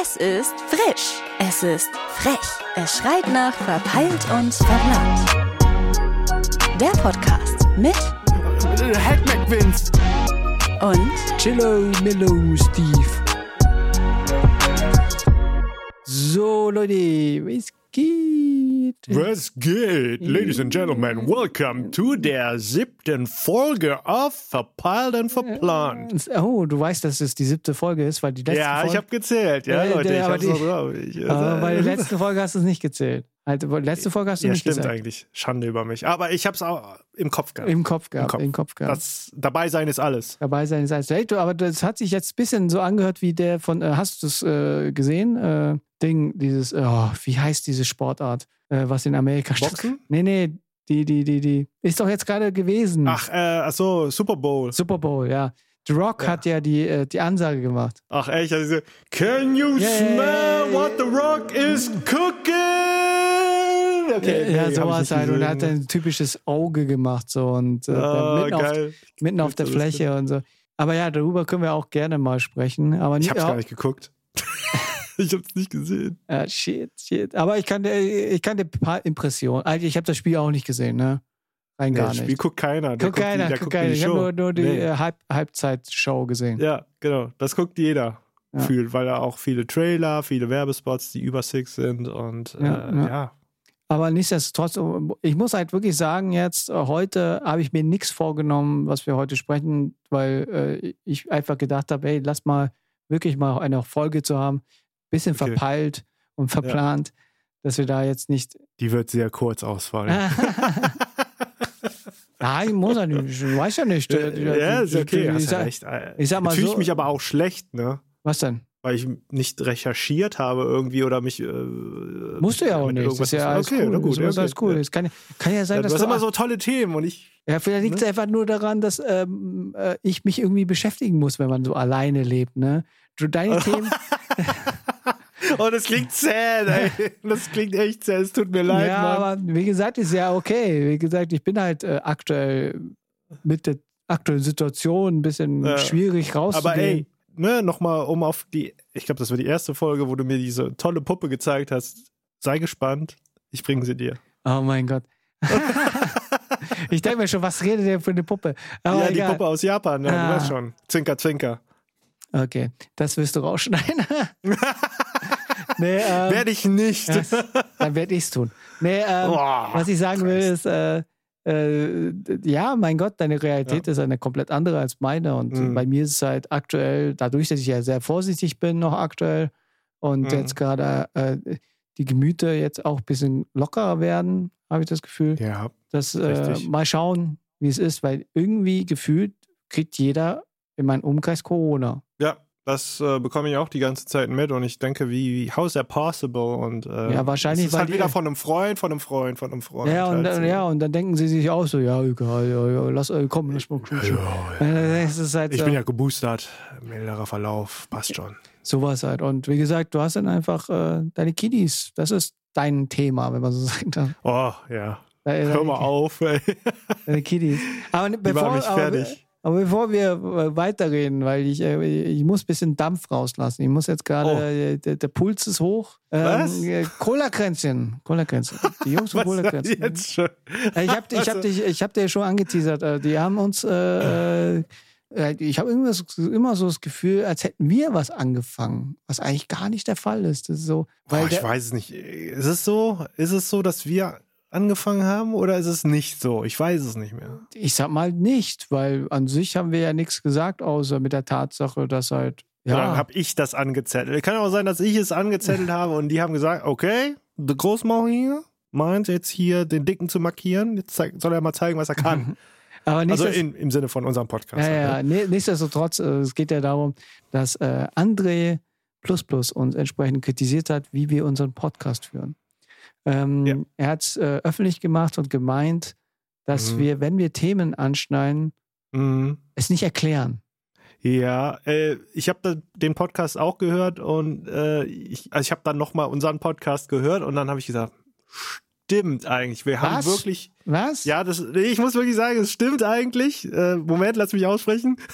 Es ist frisch. Es ist frech. Es schreit nach verpeilt und verplant. Der Podcast mit Hack McVince. und Chillo, Millo, Steve. So, Leute, was geht? Was geht, Ladies and Gentlemen? Welcome to der siebten Folge auf Verpeilt und Verplant. Oh, du weißt, dass es die siebte Folge ist, weil die letzte Ja, Folge... ich habe gezählt, ja, Ja, Leute, ich hab's noch die- drauf. Ich, Aber bei der äh, letzten Folge hast du es nicht gezählt. Also, letzte Folge hast du ja, nicht stimmt gesagt. eigentlich. Schande über mich. Aber ich hab's auch im Kopf gehabt. Im Kopf gehabt, Kopf. im Kopf gehabt. Das dabei sein ist alles. Dabei sein ist alles. Hey, du, aber das hat sich jetzt ein bisschen so angehört wie der von, äh, hast du es äh, gesehen? Äh, Ding, dieses, oh, wie heißt diese Sportart, äh, was in Amerika statt- Boxen? Nee, nee, die, die, die, die. Ist doch jetzt gerade gewesen. Ach, äh, ach so, Super Bowl. Super Bowl, ja. The Rock Ja. hat ja die, äh, die Ansage gemacht. Ach echt, also, Can you Yeah. smell what the rock is cooking? Okay, nee, ja, sowas halt. Und er hat gesehen. ein typisches Auge gemacht so und äh, Ah, mitten, auf, mitten auf der Fläche und so. Aber ja, darüber können wir auch gerne mal sprechen. Aber Ich hab's ja, gar nicht geguckt. ich hab's nicht gesehen. äh, shit, shit. Aber ich kann dir, ich kann dir ein paar Impressionen. Also ich habe das Spiel auch nicht gesehen, ne? Rein Nee, gar das Spiel nicht. guckt keiner. Der Guck guckt die- keiner, der guck guckt keiner. die Ich habe nur, nur die Nee. äh, Halb Halbzeitshow gesehen. Ja, genau. Das guckt jeder. Ja. Fühlt, weil da auch viele Trailer, viele Werbespots, die über Six sind und äh, Ja, ja. Ja. Aber nichtsdestotrotz, ich muss halt wirklich sagen, jetzt äh, heute habe ich mir nichts vorgenommen, was wir heute sprechen, weil äh, ich einfach gedacht habe, ey, lass mal wirklich mal eine Folge zu haben, bisschen Okay. verpeilt und verplant, dass wir da jetzt nicht. Die wird sehr kurz ausfallen. Nein, muss ja nicht, ich weiß ja nicht. ja, ist okay. Ich ja sag, ich sag mal Fühle so- ich mich aber auch schlecht, ne? was denn? Weil ich nicht recherchiert habe irgendwie oder mich. Äh, Musst du ja auch nicht. Das ist ja alles okay, cool. gut. Das ja, ist alles okay. cool. Ja. Es kann, kann ja sein, Ja, du dass hast du immer so tolle Themen und ich. Ja, vielleicht liegt es Ne? einfach nur daran, dass ähm, äh, ich mich irgendwie beschäftigen muss, wenn man so alleine lebt, ne? Du, deine Themen, Oh, das klingt sad, ey. Das klingt echt sad. Es tut mir leid, ja, Mann. aber wie gesagt, ist ja okay. Wie gesagt, ich bin halt äh, aktuell mit der aktuellen Situation ein bisschen Ja. schwierig rauszugehen. Aber ey, ne, nochmal um auf die, ich glaube, das war die erste Folge, wo du mir diese tolle Puppe gezeigt hast. Sei gespannt, ich bringe sie dir. Oh mein Gott. ich denke mir schon, was redet der für eine Puppe? Aber ja, die. Puppe aus Japan, ja, Ah. du weißt schon. Zwinker, zwinker. Okay, das wirst du rausschneiden. nee, ähm, Werde ich nicht. das, dann werde ich es tun. Nee, ähm, Boah, Was ich sagen will, ist, äh, äh, ja, mein Gott, deine Realität ist eine komplett andere als meine. Und Mhm. bei mir ist es halt aktuell, dadurch, dass ich ja sehr vorsichtig bin, noch aktuell und Mhm. jetzt gerade äh, die Gemüter jetzt auch ein bisschen lockerer werden, habe ich das Gefühl. Ja, Dass, äh, mal schauen, wie es ist, weil irgendwie gefühlt kriegt jeder in meinem Umkreis Corona. ja. Das äh, bekomme ich auch die ganze Zeit mit und ich denke, wie, wie how is that possible? Und äh, Ja, wahrscheinlich, Es ist halt die- wieder von einem Freund, von einem Freund, von einem Freund. Ja, und, halt so. ja, und dann denken sie sich auch so, ja, egal, ja, ja, lass, äh, komm, lass mal Ja, ja. Äh, ist halt Ich bin ja geboostert, milderer Verlauf, passt schon. Sowas halt. Und wie gesagt, du hast dann einfach äh, deine Kiddies. Das ist dein Thema, wenn man so sagen darf. Oh, ja. Deine, Hör mal auf, ey. Deine Kiddies. Aber Die bevor, machen mich aber, fertig. aber bevor wir äh, weiterreden, weil ich, äh, ich muss ein bisschen Dampf rauslassen. Ich muss jetzt gerade, Oh. äh, der, der Puls ist hoch. Was? äh, Cola-Kränzchen. Cola-Kränzchen. Die Jungs von Cola-Kränzchen. jetzt schon? Ich habe ich hab Also- dich, ich hab dir schon angeteasert. Die haben uns, äh, ich habe immer, so- immer so das Gefühl, als hätten wir was angefangen, was eigentlich gar nicht der Fall ist. Das ist so, weil Boah, ich der, weiß es nicht. Ist es so? Ist es so, dass wir angefangen haben oder ist es nicht so? Ich weiß es nicht mehr. ich sag mal nicht, weil an sich haben wir ja nichts gesagt, außer mit der Tatsache, dass halt, Ja. Dann ja, habe ich das angezettelt. Kann auch sein, dass ich es angezettelt habe und die haben gesagt, okay, der Großmauer hier meint jetzt hier den Dicken zu markieren. Jetzt soll er mal zeigen, was er kann. aber Also in, im Sinne von unserem Podcast. ja, ja, halt, ne? nichtsdestotrotz, äh, es geht ja darum, dass äh, André Plus Plus uns entsprechend kritisiert hat, wie wir unseren Podcast führen. Ähm, Ja. Er hat es äh, öffentlich gemacht und gemeint, dass Mhm. wir, wenn wir Themen anschneiden, Mhm. es nicht erklären. Ja, äh, ich habe den Podcast auch gehört und äh, ich, also ich habe dann nochmal unseren Podcast gehört und dann habe ich gesagt, stimmt eigentlich. Wir haben Was? wirklich. Was? Ja, das, ich muss wirklich sagen, es stimmt eigentlich. Äh, Moment, lass mich aussprechen.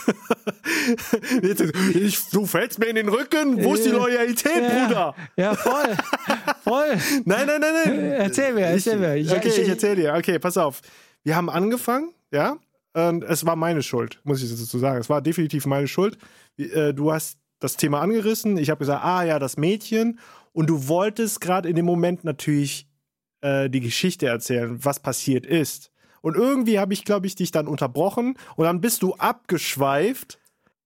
Ich, du fällst mir in den Rücken. Wo ist die. Loyalität, Ja. Bruder? Ja, voll. voll. Nein, nein, nein, nein. Erzähl mir, erzähl ich, mir. Ich- okay, ich, ich- erzähl dir. Okay, pass auf. Wir haben angefangen, ja. Und es war meine Schuld, muss ich dazu sagen. Es war definitiv meine Schuld. Äh, Du hast das Thema angerissen. Ich habe gesagt, ah ja, das Mädchen. Und du wolltest gerade in dem Moment natürlich äh, die Geschichte erzählen, was passiert ist. Und irgendwie habe ich, glaube ich, dich dann unterbrochen. Und dann bist du abgeschweift.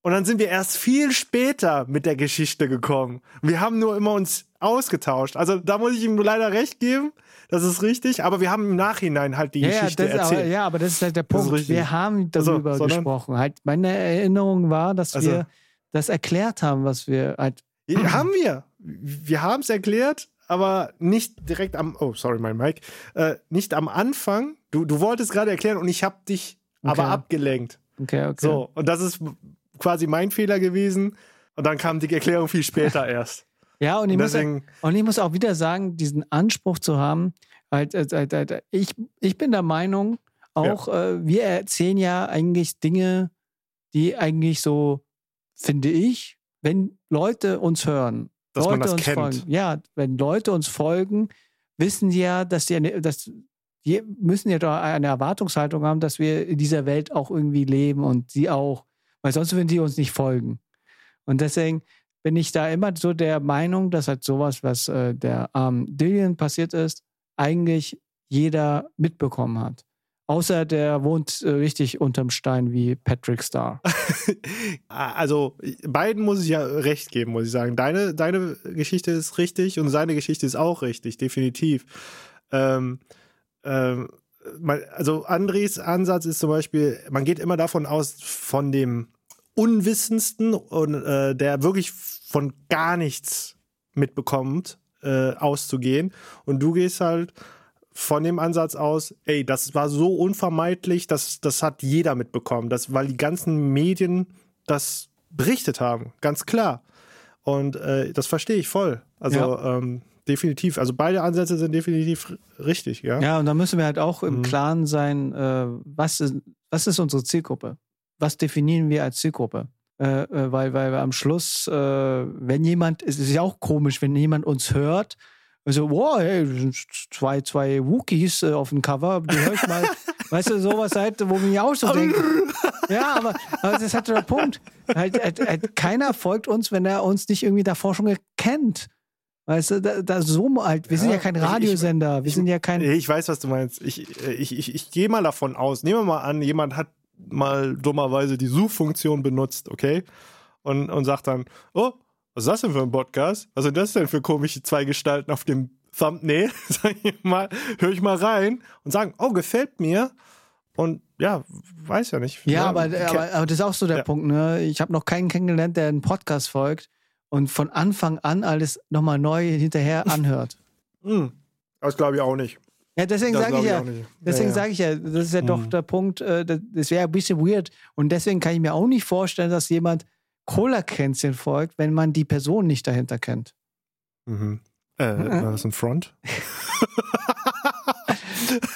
Und dann sind wir erst viel später mit der Geschichte gekommen. Wir haben nur immer uns ausgetauscht. Also da muss ich ihm leider recht geben. Das ist richtig. Aber wir haben im Nachhinein halt die Ja, Geschichte das, aber, erzählt. ja, aber das ist halt der Punkt. Wir haben Also, darüber sondern- gesprochen. Halt, meine Erinnerung war, dass Also- wir das erklärt haben, was wir halt. Haben wir. Wir haben es erklärt, aber nicht direkt am. Oh, sorry, mein Mike. Äh, nicht am Anfang. Du, du wolltest gerade erklären und ich habe dich aber Okay. abgelenkt. Okay, okay. So, und das ist quasi mein Fehler gewesen. Und dann kam die Erklärung viel später erst. Ja, und ich, Und muss, deswegen, und ich muss auch wieder sagen, diesen Anspruch zu haben, halt, halt, halt, halt, ich, ich bin der Meinung, auch äh, wir erzählen ja eigentlich Dinge, die eigentlich so, finde ich, wenn Leute uns hören, dass Leute man das uns kennt. folgen, ja, wenn Leute uns folgen, wissen sie ja, dass die, eine, dass die müssen ja doch eine Erwartungshaltung haben, dass wir in dieser Welt auch irgendwie leben und sie auch, weil sonst würden die uns nicht folgen. Und deswegen bin ich da immer so der Meinung, dass halt sowas, was äh, der armen Dillian passiert ist, eigentlich jeder mitbekommen hat. Außer der wohnt äh, richtig unterm Stein wie Patrick Star. Also, beiden muss ich ja recht geben, muss ich sagen. Deine, deine Geschichte ist richtig und seine Geschichte ist auch richtig, definitiv. Ähm, ähm, also, Andres Ansatz ist zum Beispiel, man geht immer davon aus, von dem Unwissendsten und äh, der wirklich von gar nichts mitbekommt, äh, auszugehen. Und du gehst halt von dem Ansatz aus, ey, das war so unvermeidlich, das, das hat jeder mitbekommen, das, weil die ganzen Medien das berichtet haben, ganz klar. Und äh, das verstehe ich voll. Also ähm, definitiv, also beide Ansätze sind definitiv richtig, ja. Ja, und da müssen wir halt auch im Mhm. Klaren sein, äh, was, ist, was ist unsere Zielgruppe? Was definieren wir als Zielgruppe? Äh, äh, weil, weil wir am Schluss, äh, wenn jemand, es ist ja auch komisch, wenn jemand uns hört, so, wow, hey, das sind zwei, zwei Wookies äh, auf dem Cover, die höre ich mal, weißt du, sowas halt, wo mir auch so denkt, ja, aber, aber das ist halt der Punkt. Halt, halt, halt, keiner folgt uns, wenn er uns nicht irgendwie davor schon kennt. Weißt du, da, da so halt, wir sind Ja, ja kein ich- ich- Radiosender, wir sind ja kein. Ich weiß, was du meinst. Ich, ich, ich, ich gehe mal davon aus. Nehmen wir mal an, jemand hat mal dummerweise die Suchfunktion benutzt, okay? Und, und sagt dann, oh, was ist das denn für ein Podcast? Was sind das denn für komische zwei Gestalten auf dem Thumbnail? Sag ich mal, höre ich mal rein und sagen, oh, gefällt mir. Und ja, weiß ja nicht. Ja, aber, aber, aber das ist auch so der Ja. Punkt. Ne? Ich habe noch keinen kennengelernt, der einen Podcast folgt und von Anfang an alles nochmal neu hinterher anhört. Hm, das glaube ich auch nicht. Ja, deswegen sage ich ja, deswegen sage ich ja, das ist ja doch Mhm. der Punkt, äh, das, das wäre ein bisschen weird. Und deswegen kann ich mir auch nicht vorstellen, dass jemand Cola-Kränzchen folgt, wenn man die Person nicht dahinter kennt. Mhm. Äh, war das ein Front?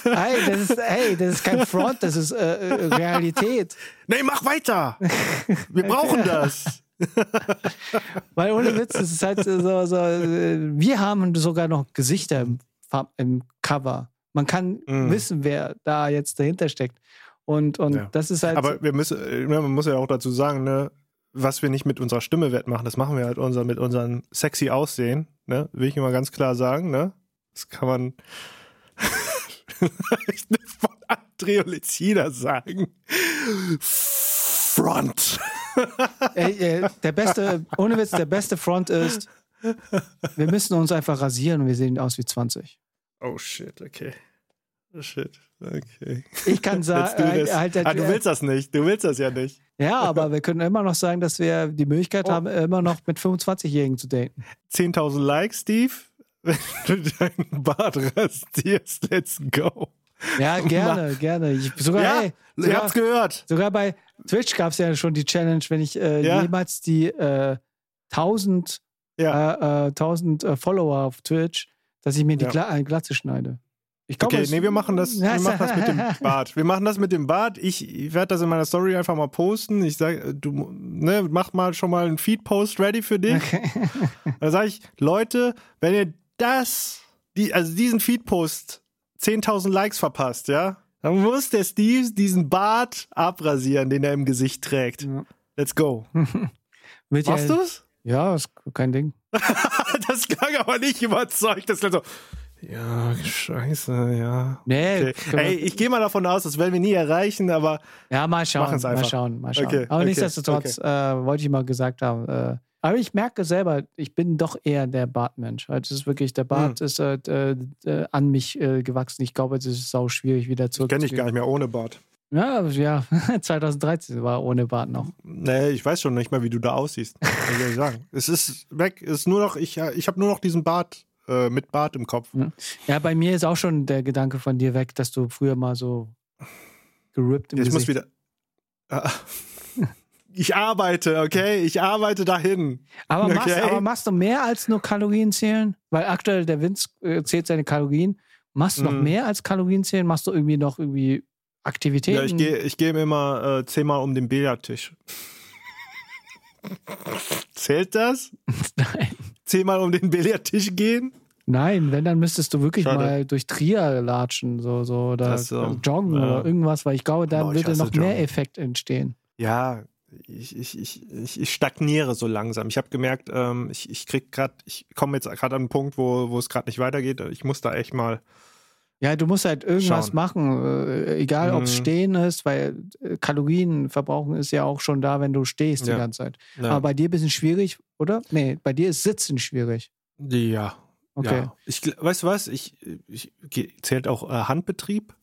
Hey, das ist, hey, das ist kein Front, das ist äh, äh, Realität. Nee, mach weiter! Wir brauchen das! Weil ohne Witz, es ist halt so, so äh, wir haben sogar noch Gesichter im, im Cover. Man kann Mhm. wissen, wer da jetzt dahinter steckt. Und, und Ja. das ist halt. Aber wir müssen, äh, man muss ja auch dazu sagen, ne, was wir nicht mit unserer Stimme wettmachen, das machen wir halt unser, mit unserem sexy Aussehen, ne? Will ich immer ganz klar sagen, ne? Das kann man von André Olizida sagen. Front. Ey, äh, der beste, ohne Witz, der beste Front ist, wir müssen uns einfach rasieren und wir sehen aus wie 20. Oh shit, okay. Oh shit, okay. Ich kann sagen, do halt, halt, halt, ah, du willst das nicht, du willst das ja nicht. ja, aber wir können immer noch sagen, dass wir die Möglichkeit Oh. haben, immer noch mit 25-Jährigen zu daten. 10.000 Likes, Steve. Wenn du deinen Bart rasierst, let's go. Ja, gerne, gerne. Ich, sogar, Ja, hey, ihr habt's gehört. Sogar bei Twitch gab es ja schon die Challenge, wenn ich äh, Ja. jemals die äh, 1000, Ja. äh, äh, 1000 äh, Follower auf Twitch, dass ich mir die äh, Glatze schneide. Ich glaube, Okay, nee, wir machen das, wir machen das mit dem Bart. Wir machen das mit dem Bart. Ich, ich werde das in meiner Story einfach mal posten. Ich sage, du ne, mach mal schon mal einen Feed-Post ready für dich. Da sage ich, Leute, wenn ihr das, die, also diesen Feed-Post 10.000 Likes verpasst, ja, dann muss der Steve diesen Bart abrasieren, den er im Gesicht trägt. Ja. Let's go. Machst ja, du's? Ja, ist kein Ding. das klang aber nicht überzeugt. Das klang so, ja, scheiße, ja. Nee, Okay. Ey, ich gehe mal davon aus, das werden wir nie erreichen, aber Ja, mal schauen. Machen's Mal einfach. schauen, mal schauen. Okay, Aber okay, nichtsdestotrotz äh, wollte ich mal gesagt haben. Äh, aber ich merke selber, ich bin doch eher der Bartmensch. Also es ist wirklich, der Bart Hm. ist äh, äh, äh, an mich äh, gewachsen. Ich glaube, es ist sau schwierig, wieder zurück. kenne ich gar nicht mehr ohne Bart. Ja, ja, 2013 war ohne Bart noch. Nee, ich weiß schon nicht mehr, wie du da aussiehst. Was soll ich sagen? Es ist weg, es ist nur noch, ich, ich habe nur noch diesen Bart äh, mit Bart im Kopf. Ja, bei mir ist auch schon der Gedanke von dir weg, dass du früher mal so gerippt im Ich muss wieder. Ah. Ich arbeite, okay? Ich arbeite dahin. Aber, machst, Okay. aber machst du mehr als nur Kalorien zählen? Weil aktuell der Vince äh, zählt seine Kalorien. Machst du noch Mhm. mehr als Kalorien zählen? Machst du irgendwie noch irgendwie Aktivitäten? Ja, ich gehe ich geh immer äh, zehnmal um den Billardtisch. Zählt das? Nein. Zehnmal um den Billardtisch gehen? Nein, wenn, dann müsstest du wirklich Schade. mal durch Trier latschen so, so, oder so. joggen Ja. oder irgendwas, weil ich glaube, da Boah, ich würde noch mehr Joggen. Effekt entstehen. Ja, ich, ich, ich, ich, ich stagniere so langsam. Ich habe gemerkt, ähm, ich, ich krieg gerade, ich komme jetzt gerade an einen Punkt, wo, wo es gerade nicht weitergeht. Ich muss da echt mal. Ja, du musst halt irgendwas Schauen. machen, äh, egal ob es Mhm. stehen ist, weil äh, Kalorien verbrauchen ist ja auch schon da, wenn du stehst Ja. die ganze Zeit. Ja, Aber bei dir ein bisschen schwierig, oder? Nee, bei dir ist Sitzen schwierig. ja. Okay. ja. Ich, weißt du was? Ich, ich, zählt auch äh, Handbetrieb?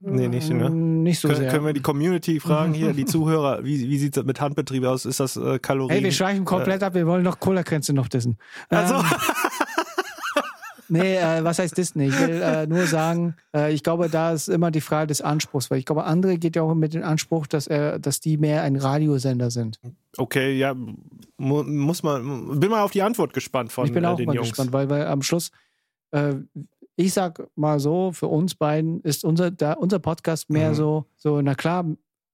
Nee, nicht, ne? Mm, Nicht so Können, sehr. können wir die Community fragen hier, die Zuhörer, wie, wie sieht es mit Handbetrieb aus? Ist das äh, Kalorien? Hey, wir schweifen komplett ab, wir wollen noch Cola-Grenze noch dissen. Also, Ähm, nee, äh, was heißt das nicht? Ich will äh, nur sagen, äh, ich glaube, da ist immer die Frage des Anspruchs, weil ich glaube, andere geht ja auch mit dem Anspruch, dass, er, dass die mehr ein Radiosender sind. okay, ja, mu muss man, bin mal auf die Antwort gespannt von ich bin äh, auch den mal Jungs. gespannt, weil, weil am Schluss, äh, ich sag mal so, für uns beiden ist unser, da, unser Podcast mehr Mhm. so, so, na klar,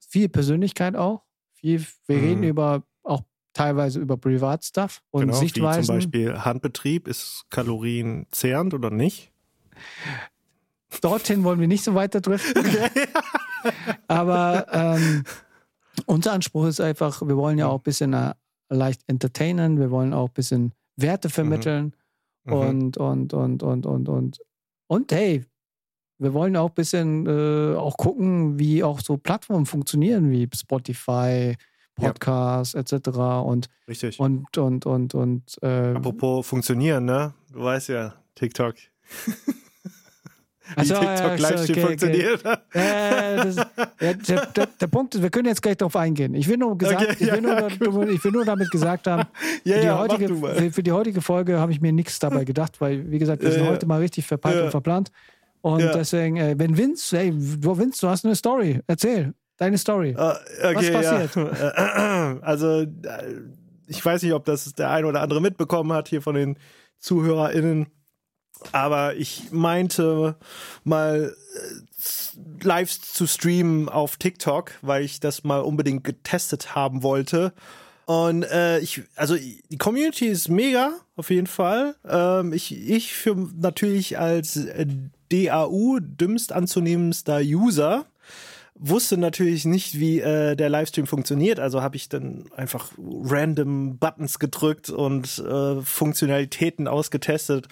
viel Persönlichkeit auch. Viel, wir Mhm. reden über teilweise über Privatstuff und Genau, wie Sichtweisen. zum Beispiel Handbetrieb, ist kalorienzehrend oder nicht? Dorthin wollen wir nicht so weiter driften. Aber ähm, unser Anspruch ist einfach, wir wollen ja auch ein bisschen äh, leicht entertainen, wir wollen auch ein bisschen Werte vermitteln Mhm. und, und, und, und, und, und, und hey, wir wollen auch ein bisschen äh, auch gucken, wie auch so Plattformen funktionieren, wie Spotify, Ja. Podcasts etc. Und, Richtig. und, und, und, und äh, Apropos funktionieren, ne? Du weißt ja, TikTok. Wie Also, TikTok ja, Livestream okay, funktioniert. Äh, das, ja, der, der, der Punkt ist, wir können jetzt gleich darauf eingehen. Ich will nur, gesagt, Okay, ich, ja, will nur, ich will nur damit gesagt haben, ja, für, die ja, heutige, für, für die heutige Folge habe ich mir nichts dabei gedacht, weil, wie gesagt, wir sind Ja, ja. heute mal richtig verpeilt Ja. und verplant. Und Ja. deswegen, äh, wenn Vince, hey, du Vince, du hast eine Story, erzähl deine Story. Ah, okay, passiert? Ja. Also, äh, ich weiß nicht, ob das der eine oder andere mitbekommen hat hier von den ZuhörerInnen. Aber ich meinte mal äh, live zu streamen auf TikTok, weil ich das mal unbedingt getestet haben wollte. Und äh, ich, also die Community ist mega, auf jeden Fall. Ähm, ich, ich für natürlich als äh, DAU, dümmst anzunehmendster User, wusste natürlich nicht, wie äh, der Livestream funktioniert. Also habe ich dann einfach random Buttons gedrückt und äh, Funktionalitäten ausgetestet.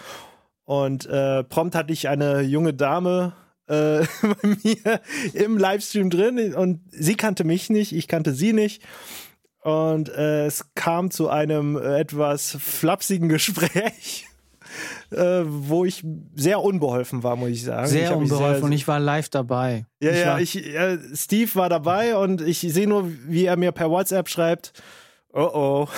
Und äh, prompt hatte ich eine junge Dame äh, bei mir im Livestream drin und sie kannte mich nicht, ich kannte sie nicht. Und äh, es kam zu einem etwas flapsigen Gespräch, äh, wo ich sehr unbeholfen war, muss ich sagen. ich Sehr mich unbeholfen und ich war live dabei. ja, ich ja, ich, äh, Steve war dabei und ich sehe nur, wie er mir per WhatsApp schreibt, oh oh,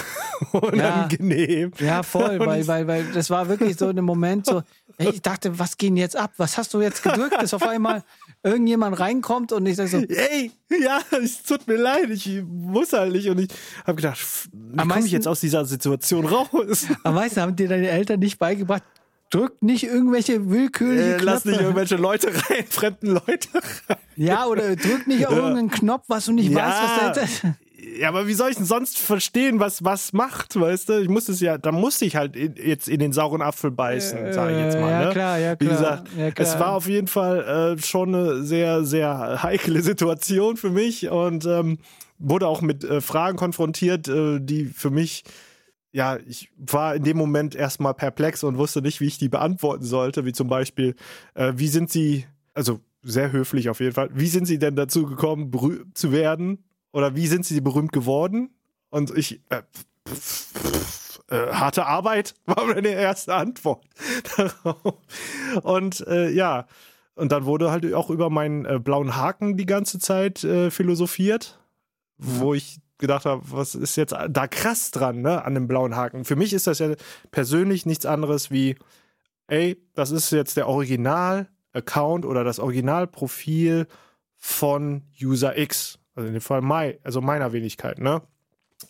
unangenehm. Ja, voll, Und weil, ich- weil, weil das war wirklich so ein Moment, so, ich dachte, was geht denn jetzt ab? Was hast du jetzt gedrückt? Dass auf einmal irgendjemand reinkommt und ich sag so, Ey, ja, es tut mir leid, ich muss halt nicht. Und ich habe gedacht, wie komme ich jetzt aus dieser Situation raus? am meisten haben dir deine Eltern nicht beigebracht, drück nicht irgendwelche willkürliche Äh, lass nicht Knöpfe. irgendwelche Leute rein, fremden Leute rein. Ja, oder drück nicht auf irgendeinen Knopf, was du nicht Ja. weißt, was dahinter ist. Ja, aber wie soll ich denn sonst verstehen, was was macht, weißt du? Ich muss es ja, da musste ich halt in, jetzt in den sauren Apfel beißen, sage ich jetzt mal. Äh, ja, ne? klar, ja, Wie klar. gesagt, ja, klar. es war auf jeden Fall äh, schon eine sehr, sehr heikle Situation für mich und ähm, wurde auch mit äh, Fragen konfrontiert, äh, die für mich, ja, ich war in dem Moment erstmal perplex und wusste nicht, wie ich die beantworten sollte, wie zum Beispiel, äh, wie sind Sie, also sehr höflich auf jeden Fall, wie sind Sie denn dazu gekommen, berühmt zu werden? Oder wie sind Sie berühmt geworden? Und ich, äh, äh, harte Arbeit war meine erste Antwort darauf. Und äh, ja, und dann wurde halt auch über meinen äh, blauen Haken die ganze Zeit äh, philosophiert, wo ich gedacht habe, was ist jetzt da krass dran, ne, an dem blauen Haken. Für mich ist das ja persönlich nichts anderes wie, ey, das ist jetzt der Original-Account oder das Originalprofil von User X. Also in dem Fall mein, also meiner Wenigkeit, ne?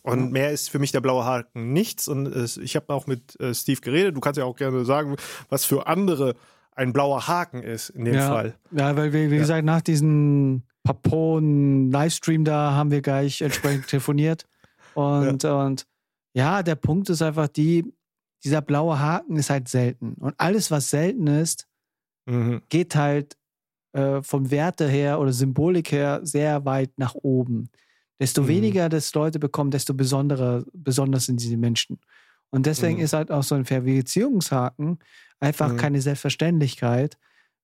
Und mehr ist für mich der blaue Haken nichts. Und es, ich habe auch mit äh, Steve geredet. Du kannst ja auch gerne sagen, was für andere ein blauer Haken ist in dem ja, Fall. Ja, weil wir, wie Ja. gesagt, nach diesem Papon-Livestream da haben wir gleich entsprechend telefoniert. Und ja. und ja, der Punkt ist einfach die, dieser blaue Haken ist halt selten. Und alles, was selten ist, Mhm. geht halt äh, vom Werte her oder Symbolik her sehr weit nach oben. Desto Mhm. weniger das Leute bekommen, desto besonderer, besonders sind diese Menschen. Und deswegen Mhm. ist halt auch so ein Verifizierungshaken einfach Mhm. keine Selbstverständlichkeit.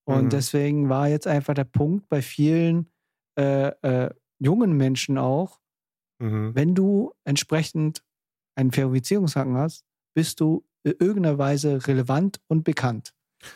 Und Mhm. deswegen war jetzt einfach der Punkt bei vielen äh, äh, jungen Menschen auch, Mhm. wenn du entsprechend einen Verifizierungshaken hast, bist du in irgendeiner Weise relevant und bekannt.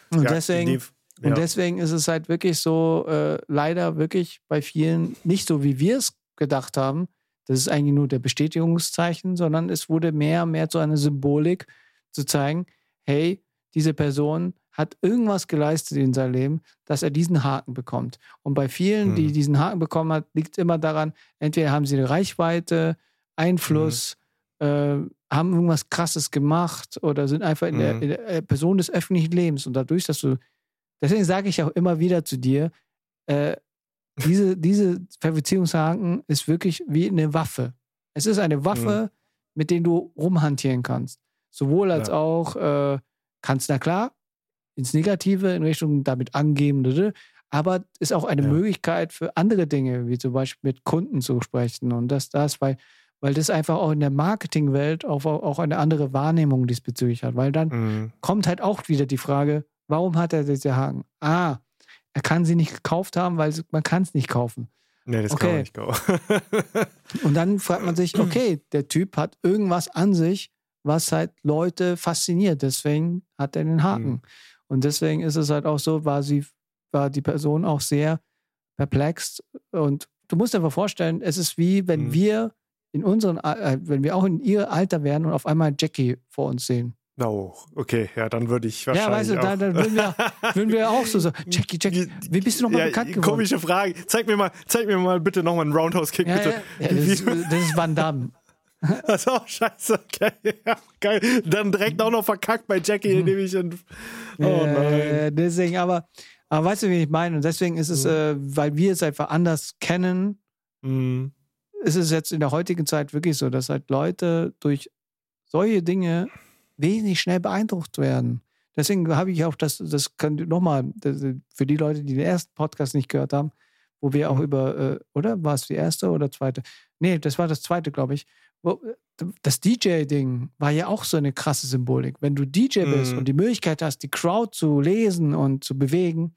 Und Ja, deswegen die- ja. und deswegen ist es halt wirklich so, äh, leider wirklich bei vielen nicht so, wie wir es gedacht haben. Das ist eigentlich nur der Bestätigungszeichen, sondern es wurde mehr und mehr zu einer Symbolik zu zeigen, hey, diese Person hat irgendwas geleistet in seinem Leben, dass er diesen Haken bekommt. Und bei vielen, die Hm. diesen Haken bekommen hat, liegt immer daran, entweder haben sie eine Reichweite, Einfluss, äh, haben irgendwas Krasses gemacht oder sind einfach in, der, Mhm. in der äh, Person des öffentlichen Lebens. Und dadurch, dass du Deswegen sage ich auch immer wieder zu dir, äh, diese, diese Verifizierungshaken ist wirklich wie eine Waffe. Es ist eine Waffe, mit der du rumhantieren kannst. Sowohl als Ja. auch äh, kannst, na klar, ins Negative in Richtung damit angeben, aber ist auch eine Ja. Möglichkeit für andere Dinge, wie zum Beispiel mit Kunden zu sprechen und das, das, weil, weil das einfach auch in der Marketingwelt auch, auch eine andere Wahrnehmung diesbezüglich hat, weil dann Mhm. kommt halt auch wieder die Frage, warum hat er diese Haken? Ah, er kann sie nicht gekauft haben, weil man kann es nicht kaufen. Nee, das kann man Okay. nicht kaufen. Und dann fragt man sich, okay, der Typ hat irgendwas an sich, was halt Leute fasziniert. Deswegen hat er den Haken. Mhm. Und deswegen ist es halt auch so, war sie, war die Person auch sehr perplex. Und du musst dir einfach vorstellen, es ist wie, wenn Mhm. wir in unseren, äh, wenn wir auch in ihr Alter wären und auf einmal Jackie vor uns sehen. Oh, okay, ja, dann würde ich Ja, wahrscheinlich weißt du, auch. da, da würden, wir, würden wir auch so sagen, Jackie, Jackie, wie bist du nochmal ja, bekannt geworden? Komische Frage. Zeig mir mal, zeig mir mal bitte nochmal einen Roundhouse-Kick, Ja, bitte. ja, ja, das, ist, das ist Van Damme. Achso, scheiße. Okay, ja, geil. Dann direkt auch noch verkackt bei Jackie, indem ich. In, oh nein. Äh, deswegen, aber, aber weißt du, wie ich meine? Und deswegen ist es, Mhm. äh, weil wir es einfach anders kennen, Mhm. ist es jetzt in der heutigen Zeit wirklich so, dass halt Leute durch solche Dinge wesentlich schnell beeindruckt werden. Deswegen habe ich auch das, das kann nochmal, für die Leute, die den ersten Podcast nicht gehört haben, wo wir auch Mhm. über, äh, oder? War es die erste oder zweite? Nee, das war das zweite, glaube ich. Das DJ-Ding war ja auch so eine krasse Symbolik. Wenn du DJ bist Mhm. und die Möglichkeit hast, die Crowd zu lesen und zu bewegen,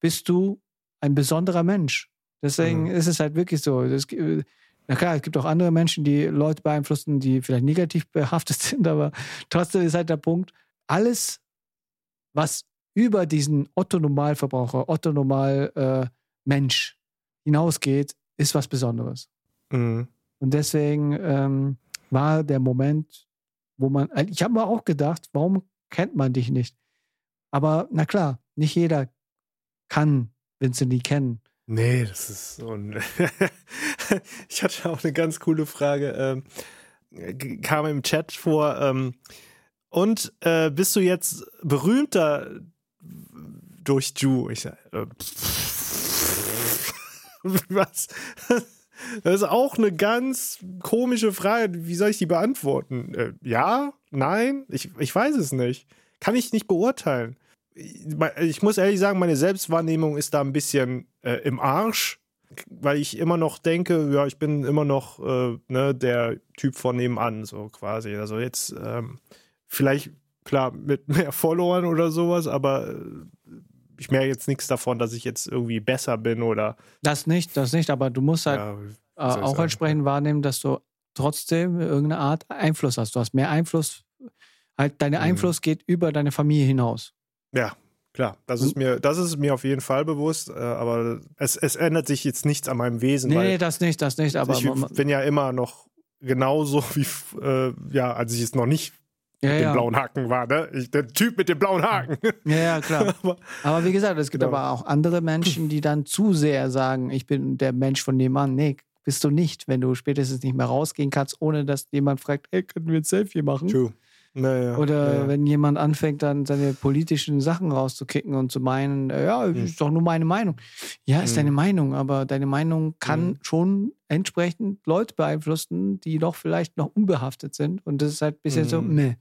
bist du ein besonderer Mensch. Deswegen Mhm. ist es halt wirklich so. Das, äh, na klar, es gibt auch andere Menschen, die Leute beeinflussen, die vielleicht negativ behaftet sind, aber trotzdem ist halt der Punkt, alles, was über diesen Otto-Normalverbraucher, Otto-Normal-Mensch hinausgeht, ist was Besonderes. Mhm. Und deswegen ähm, war der Moment, wo man, äh, ich habe mir auch gedacht, warum kennt man dich nicht? Aber na klar, nicht jeder kann Vincent Lee kennen. Nee, das ist so ein. ich hatte auch eine ganz coole Frage. Ähm, kam im Chat vor, ähm, Und äh, bist du jetzt berühmter durch Ju? Ich äh, was? Das ist auch eine ganz komische Frage. Wie soll ich die beantworten? Äh, ja? Nein? Ich, ich weiß es nicht. Kann ich nicht beurteilen. Ich muss ehrlich sagen, meine Selbstwahrnehmung ist da ein bisschen äh, im Arsch, weil ich immer noch denke, ja, ich bin immer noch äh, ne, der Typ von nebenan, so quasi. Also jetzt ähm, vielleicht, klar, mit mehr Followern oder sowas, aber äh, ich merke jetzt nichts davon, dass ich jetzt irgendwie besser bin oder. Das nicht, das nicht, aber du musst halt ja, äh, auch entsprechend wahrnehmen, dass du trotzdem irgendeine Art Einfluss hast. Du hast mehr Einfluss, halt dein mhm. Einfluss geht über deine Familie hinaus. Ja, klar. Das ist mir, das ist mir auf jeden Fall bewusst, äh, aber es, es ändert sich jetzt nichts an meinem Wesen. Nee, das nicht, das nicht, aber. Ich bin ja immer noch genauso wie, äh, ja, als ich es noch nicht ja, mit ja. dem blauen Haken war, ne? Ich, der Typ mit dem blauen Haken. Ja, ja, klar. aber, aber, wie gesagt, es gibt genau. aber auch andere Menschen, die dann zu sehr sagen, ich bin der Mensch von nebenan. Nee, bist du nicht, wenn du spätestens nicht mehr rausgehen kannst, ohne dass jemand fragt, hey, können wir ein Selfie machen? True. Naja, Oder naja. wenn jemand anfängt, dann seine politischen Sachen rauszukicken und zu meinen, ja, hm. ist doch nur meine Meinung. Ja, ist hm. deine Meinung, aber deine Meinung kann hm. schon entsprechend Leute beeinflussen, die doch vielleicht noch unbehaftet sind. Und das ist halt bisschen so, hm. meh.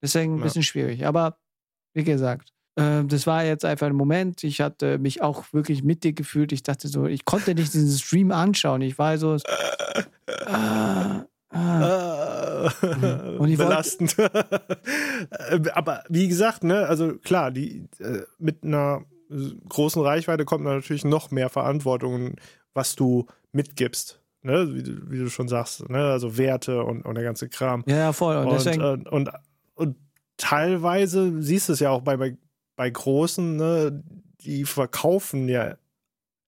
Deswegen ein bisschen ja. schwierig. Aber wie gesagt, äh, das war jetzt einfach ein Moment. Ich hatte mich auch wirklich mit dir gefühlt. Ich dachte so, ich konnte nicht diesen Stream anschauen. Ich war so, ah, ah. Und ich belastend. Aber wie gesagt, ne, also klar, die äh, mit einer großen Reichweite kommt natürlich noch mehr Verantwortung, was du mitgibst. Ne, wie, du, wie du schon sagst, ne, also Werte und, und der ganze Kram. Ja, ja voll. Und, und, deswegen... und, und, und teilweise siehst du es ja auch bei, bei, bei Großen, ne, die verkaufen ja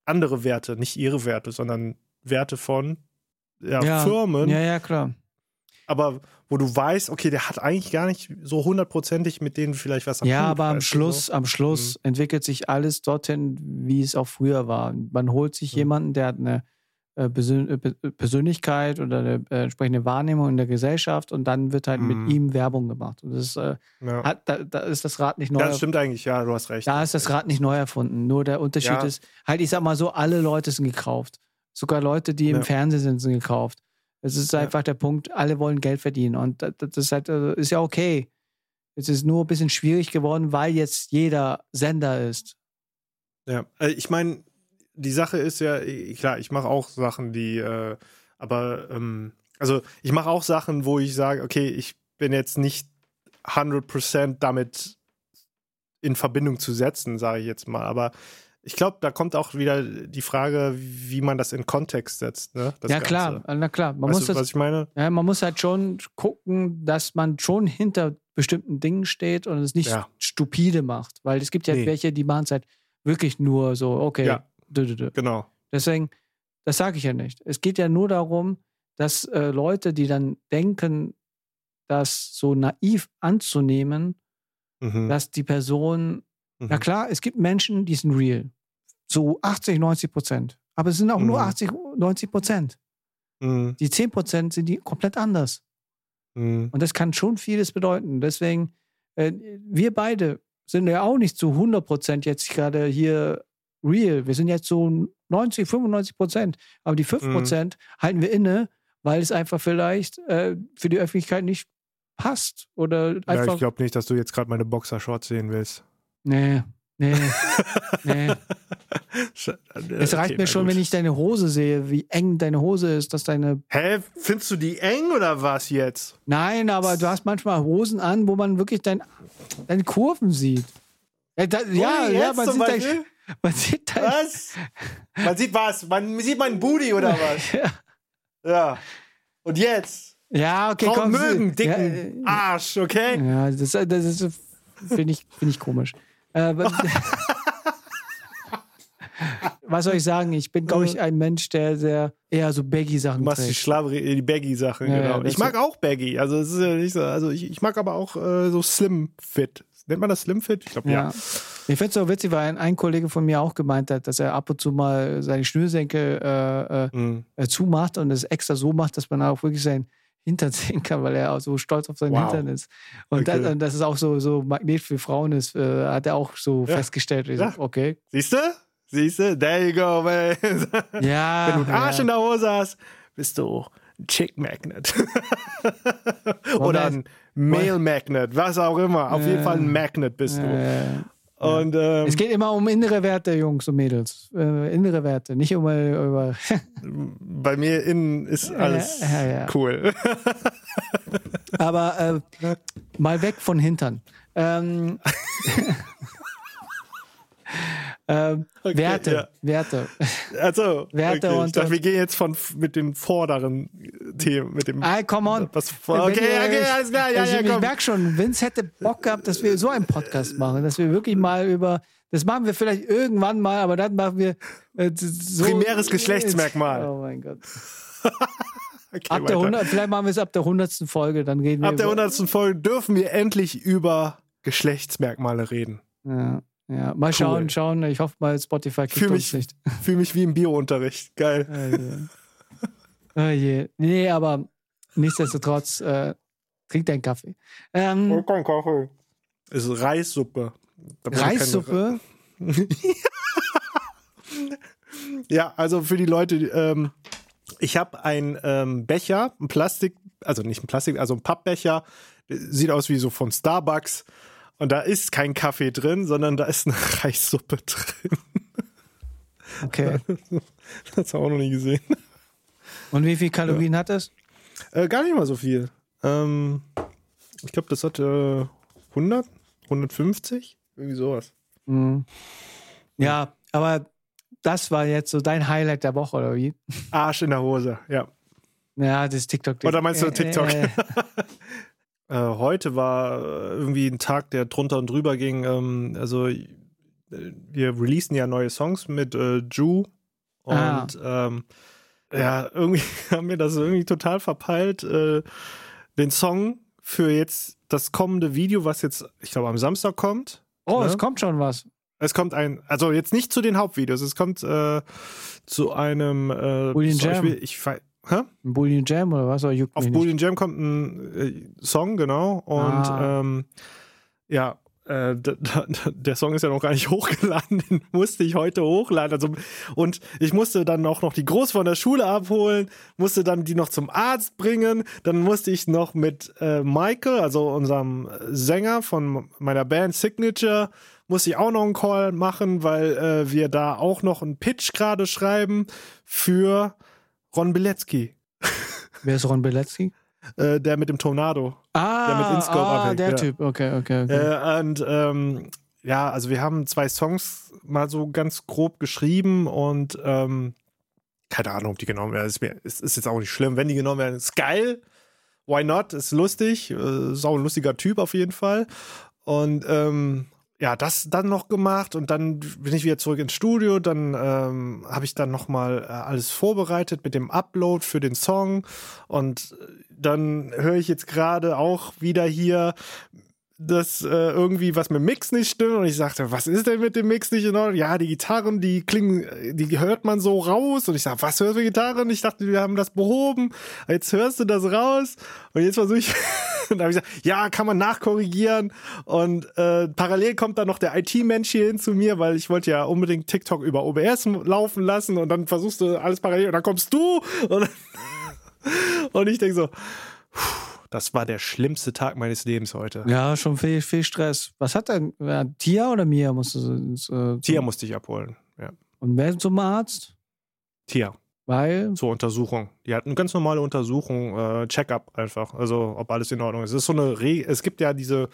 andere Werte, nicht ihre Werte, sondern Werte von ja, ja, Firmen. Ja, ja, klar. Aber wo du weißt, okay, der hat eigentlich gar nicht so hundertprozentig mit denen vielleicht was am Ja, aber am Schluss, so. am Schluss mhm. entwickelt sich alles dorthin, wie es auch früher war. Man holt sich mhm. jemanden, der hat eine äh, äh, Persönlichkeit oder eine äh, entsprechende Wahrnehmung in der Gesellschaft und dann wird halt mhm. mit ihm Werbung gemacht. Und das ist, äh, ja. hat, da, da, ist das Rad nicht neu. Ja, das stimmt eigentlich, ja, du hast recht. Da ist das Rad nicht neu erfunden. Nur der Unterschied ja. ist, halt, ich sag mal so, alle Leute sind gekauft. Sogar Leute, die im Fernsehen sind, sind gekauft. Es ist einfach der Punkt, alle wollen Geld verdienen. Und das ist, halt, also, ist ja okay. Es ist nur ein bisschen schwierig geworden, weil jetzt jeder Sender ist. Ja, äh, ich meine, die Sache ist ja, klar, ich mache auch Sachen, die, äh, aber, ähm, also ich mache auch Sachen, wo ich sage, okay, ich bin jetzt nicht 100% damit in Verbindung zu setzen, sage ich jetzt mal. Aber ich glaube, da kommt auch wieder die Frage, wie man das in Kontext setzt. Ne? ja, Ganze. klar, na klar. Man weißt muss du, das, was ich meine? Ja, man muss halt schon gucken, dass man schon hinter bestimmten Dingen steht und es nicht ja. stupide macht. Weil es gibt ja nee. welche, die machen es halt wirklich nur so, okay. Ja, dü, dü, dü. genau. Deswegen, das sage ich ja nicht. Es geht ja nur darum, dass äh, Leute, die dann denken, das so naiv anzunehmen, mhm. dass die Person, mhm. na klar, es gibt Menschen, die sind real so 80, 90 Prozent. Aber es sind auch mhm. nur 80, 90 Prozent. Mhm. Die 10 Prozent sind die komplett anders. Mhm. Und das kann schon vieles bedeuten. Deswegen, äh, wir beide sind ja auch nicht zu 100 Prozent jetzt gerade hier real. Wir sind jetzt so 90, 95 Prozent. Aber die 5 mhm. Prozent halten wir inne, weil es einfach vielleicht äh, für die Öffentlichkeit nicht passt. Oder einfach. Ja, ich glaube nicht, dass du jetzt gerade meine Boxershorts sehen willst. Nee, Nee. nee. es reicht okay, mir schon, gut. wenn ich deine Hose sehe, wie eng deine Hose ist, dass deine. Hä? Findest du die eng oder was jetzt? Nein, aber du hast manchmal Hosen an, wo man wirklich dein, deine Kurven sieht. Ja, da, ja, ja, man sieht, dein, man sieht dein, Was? Man sieht was? Man sieht meinen Booty oder was? ja. Ja. Und jetzt? Ja, okay, Frauen komm. mögen dicken ja, Arsch, okay? Ja, das, das finde ich, find ich komisch. Äh, was soll ich sagen? Ich bin, glaube ich, ein Mensch, der sehr eher so Baggy-Sachen trägt. Du machst die Schlabri, die Baggy-Sachen, ja, genau. Ja, ich mag auch Baggy. Also, es ist ja nicht so, also ich, ich mag aber auch äh, so Slim-Fit. Nennt man das Slim-Fit? Ich glaube, ja. ja. Ich finde es so witzig, weil ein, ein, Kollege von mir auch gemeint hat, dass er ab und zu mal seine Schnürsenkel äh, äh, mhm. Äh, zumacht und es extra so macht, dass man auch wirklich sein Hintern sehen kann, weil er auch so stolz auf seinen Wow. Hintern ist. Und Okay. das, und das ist auch so, so Magnet für Frauen ist, äh, hat er auch so Ja. festgestellt. Ja. so, okay. Siehst du? Siehst du? There you go, man. Ja. Wenn du einen Arsch ja. in der Hose hast, bist du ein Chick Magnet. Oder ein Male Magnet, was auch immer. Auf jeden. Fall ein Magnet bist du. Und ähm, es geht immer um innere Werte, Jungs und Mädels. Äh, innere Werte, nicht um äh, über. bei mir innen ist alles ja, ja. cool. Aber äh, mal weg von Hintern. Ähm, ähm, Okay, Werte, ja. Werte. Also, Werte okay. und- ich dachte, wir gehen jetzt von mit den vorderen Themen, mit dem Ah, come on. was okay, ihr- okay, alles klar, ja, ich, ja, ich komm. merke schon, Vince hätte Bock gehabt, dass wir so einen Podcast machen, dass wir wirklich mal über, das machen wir vielleicht irgendwann mal, aber dann machen wir äh, so. Primäres Geschlechtsmerkmal. Oh mein Gott. Okay, Ab der weiter. 100, vielleicht machen wir es ab der 100. Folge, dann reden wir Ab der über- 100. Folge dürfen wir endlich über Geschlechtsmerkmale reden. Ja, ja. Mal schauen, schauen. Ich hoffe mal, Spotify kriegt Fühl uns mich- nicht. Fühle mich wie im Biounterricht. Geil. Oh je. Oh je. Nee, aber nichtsdestotrotz, äh, trink deinen Kaffee. Ähm, kein Kaffee. Ist Reissuppe. Reissuppe? Ja, also für die Leute, ähm, ich habe einen ähm, Becher, ein Plastik, also nicht ein Plastik, also ein Pappbecher, sieht aus wie so von Starbucks. Und da ist kein Kaffee drin, sondern da ist eine Reissuppe drin. Okay. Das hast du auch noch nie gesehen. Und wie viel Kalorien hat es? Äh, gar nicht mal so viel. Ähm, ich glaube, das hat äh, 100, 150, irgendwie sowas. Mhm. Ja, aber das war jetzt so dein Highlight der Woche, oder wie? Arsch in der Hose, ja. Ja, das TikTok. Oder meinst du TikTok? Äh, Äh, heute war äh, irgendwie ein Tag, der drunter und drüber ging. Ähm, also äh, wir releasen ja neue Songs mit äh, Ju und Ah. ähm, ja, irgendwie haben wir das irgendwie total verpeilt, äh, den Song für jetzt das kommende Video, was jetzt, ich glaube, am Samstag kommt. oh, Ne? es kommt schon was. Es kommt ein, also jetzt nicht zu den Hauptvideos, es kommt äh, zu einem äh, zum Jam. Beispiel, ich Hä? Ein Boolean Jam oder was? Oder Auf. Boolean Jam kommt ein äh, Song, genau. Und Ah. ähm, ja, äh, der Song ist ja noch gar nicht hochgeladen, den musste ich heute hochladen. Also, und ich musste dann auch noch die Groß von der Schule abholen, musste dann die noch zum Arzt bringen. Dann musste ich noch mit äh, Michael, also unserem Sänger von meiner Band Signature, musste ich auch noch einen Call machen, weil äh, wir da auch noch einen Pitch gerade schreiben für Ron Bilecki, Wer ist Ron Beletzky? äh, der mit dem Tornado. Ah, Der mit InScope ah abhängt, der ja. Typ. Okay, okay, okay. Äh, und ähm, ja, also wir haben zwei Songs mal so ganz grob geschrieben und ähm, keine Ahnung, ob die genommen werden. Mir- ist, ist jetzt auch nicht schlimm. Wenn die genommen werden, ist geil. Why not? Ist lustig. Äh, Ist auch ein lustiger Typ auf jeden Fall. Und ähm, ja, das dann noch gemacht und dann bin ich wieder zurück ins Studio. Dann ähm, habe ich dann noch mal äh, alles vorbereitet mit dem Upload für den Song und äh, dann höre ich jetzt gerade auch wieder hier dass äh, irgendwie was mit dem Mix nicht stimmt. Und ich sagte, was ist denn mit dem Mix nicht in Ordnung? Ja, die Gitarren, die klingen, äh, die hört man so raus. Und ich sag, was hörst du Gitarren? Ich dachte, wir haben das behoben. Jetzt hörst du das raus. Und jetzt versuche ich und da habe ich gesagt, ja, kann man nachkorrigieren. Und äh, parallel kommt dann noch der IT-Mensch hier hin zu mir, weil ich wollte ja unbedingt TikTok über OBS laufen lassen. Und dann versuchst du alles parallel. Und dann kommst du. Und, und ich denke so, das war der schlimmste Tag meines Lebens heute. Ja, schon viel, viel Stress. Was hat denn? Ja, Tia oder Mia musste äh, Tia musste ich abholen. Ja. Und wer zum Arzt? Tia, Weil. zur Untersuchung. Die hat eine ganz normale Untersuchung, äh, Check-up einfach. Also, ob alles in Ordnung ist. Es ist so eine Re es gibt ja diese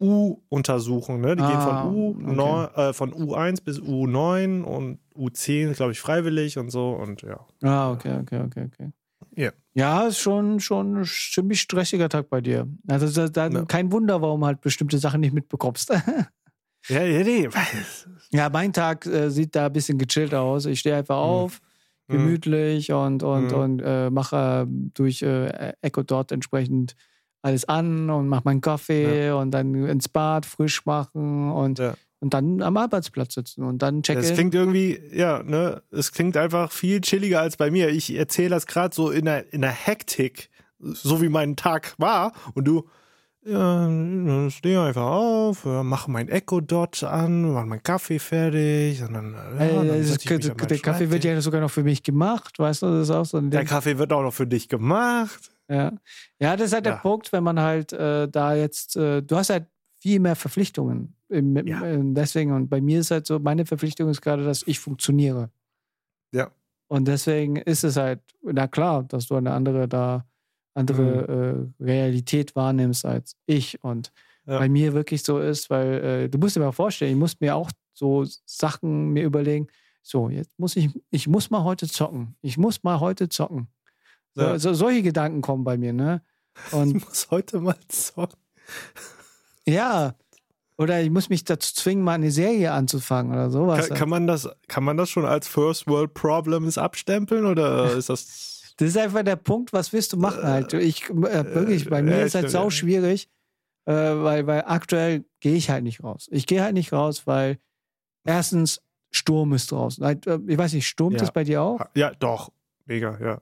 U-Untersuchung, ne? Die gehen Ah, von U okay. äh, von U1 bis U9 und U10, glaube ich, freiwillig und so und ja. Ah, okay, okay, okay, okay. Ja. Ja, ist schon, schon ein ziemlich stressiger Tag bei dir. Also da, da, Ja. kein Wunder, warum halt bestimmte Sachen nicht mitbekommst. Ja, ja, nee. ja, mein Tag äh, sieht da ein bisschen gechillt aus. Ich stehe einfach auf, Mhm. gemütlich und, und, Mhm. und äh, mache durch äh, Echo dort entsprechend alles an und mache meinen Kaffee und dann ins Bad frisch machen und, Ja. Und dann am Arbeitsplatz sitzen und dann checken. Das klingt irgendwie, ja, ne, es klingt einfach viel chilliger als bei mir. Ich erzähle das gerade so in der, in der Hektik so wie mein Tag war. Und du, ja, stehe einfach auf, mache mein Echo Dot an, mache meinen Kaffee fertig. Und dann, ja, Äh, dann an meinen der Kaffee wird ja sogar noch für mich gemacht, weißt du, das ist auch so ein Der Ding. Kaffee wird auch noch für dich gemacht. Ja. ja, das ist halt der Ja. Punkt, wenn man halt äh, da jetzt, äh, du hast halt viel mehr Verpflichtungen. Im, Ja. äh, deswegen, und bei mir ist halt so, meine Verpflichtung ist gerade, dass ich funktioniere. Ja. Und deswegen ist es halt, na klar, dass du eine andere da, andere äh, Realität wahrnimmst als ich. Und Ja. bei mir wirklich so ist, weil äh, du musst dir mal vorstellen, ich muss mir auch so Sachen mir überlegen, so, jetzt muss ich, ich muss mal heute zocken. Ich muss mal heute zocken. So, Ja. so, solche Gedanken kommen bei mir, ne? Ich Und muss heute mal zocken. Ja, oder ich muss mich dazu zwingen, mal eine Serie anzufangen oder sowas. Kann, kann, man das, kann man das schon als First World Problems abstempeln oder ist das. Das ist einfach der Punkt, was willst du machen halt? Ich, äh, wirklich, bei mir ja, ist halt sau schwierig, äh, weil, weil aktuell gehe ich halt nicht raus. Ich gehe halt nicht raus, weil erstens Sturm ist draußen. Äh, Ich weiß nicht, stürmt Ja. es bei dir auch? Ja, doch. Mega, ja.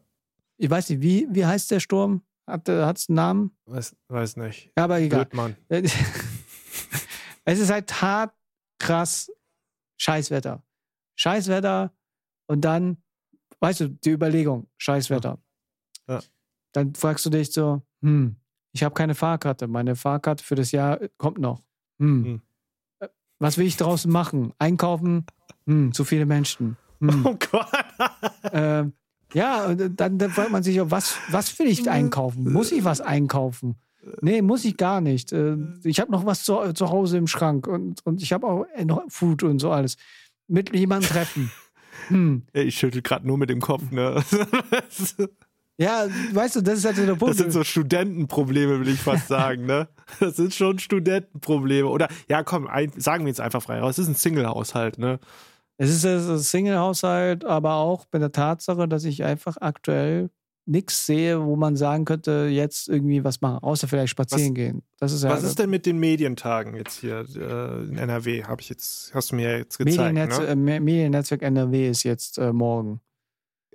Ich weiß nicht, wie, wie heißt der Sturm? Hat es einen Namen? Weiß, weiß nicht. Ja, aber egal. Blöd, Mann. es ist halt hart, krass, Scheißwetter. Scheißwetter und dann, weißt du, die Überlegung, Scheißwetter. Ja. Dann fragst du dich so, hm, ich habe keine Fahrkarte. Meine Fahrkarte für das Jahr kommt noch. Hm. Hm. Äh, Was will ich draußen machen? Einkaufen? Hm, zu viele Menschen. Hm. Oh Gott. Ähm, ja, und dann, dann fragt man sich, was, was will ich einkaufen? Muss ich was einkaufen? Nee, muss ich gar nicht. Äh, Ich habe noch was zu, zu Hause im Schrank und, und ich habe auch noch Food und so alles. Mit jemandem treffen. Hm. Ich schüttel gerade nur mit dem Kopf, ne? Ja, weißt du, das ist halt so der Punkt. Das sind so Studentenprobleme, will ich fast sagen, ne? Das sind schon Studentenprobleme. Oder, ja, komm, ein, sagen wir jetzt einfach frei raus. Es ist ein Single-Haushalt, ne? Es ist ein Single-Haushalt, aber auch bei der Tatsache, dass ich einfach aktuell nichts sehe, wo man sagen könnte, jetzt irgendwie was machen, außer vielleicht spazieren Was- gehen. Das ist ja Was ist denn mit den Medientagen jetzt hier äh, in NRW? Habe ich jetzt, hast du mir jetzt gezeigt, Mediennetz, ne? äh, Me- Mediennetzwerk NRW ist jetzt äh, morgen.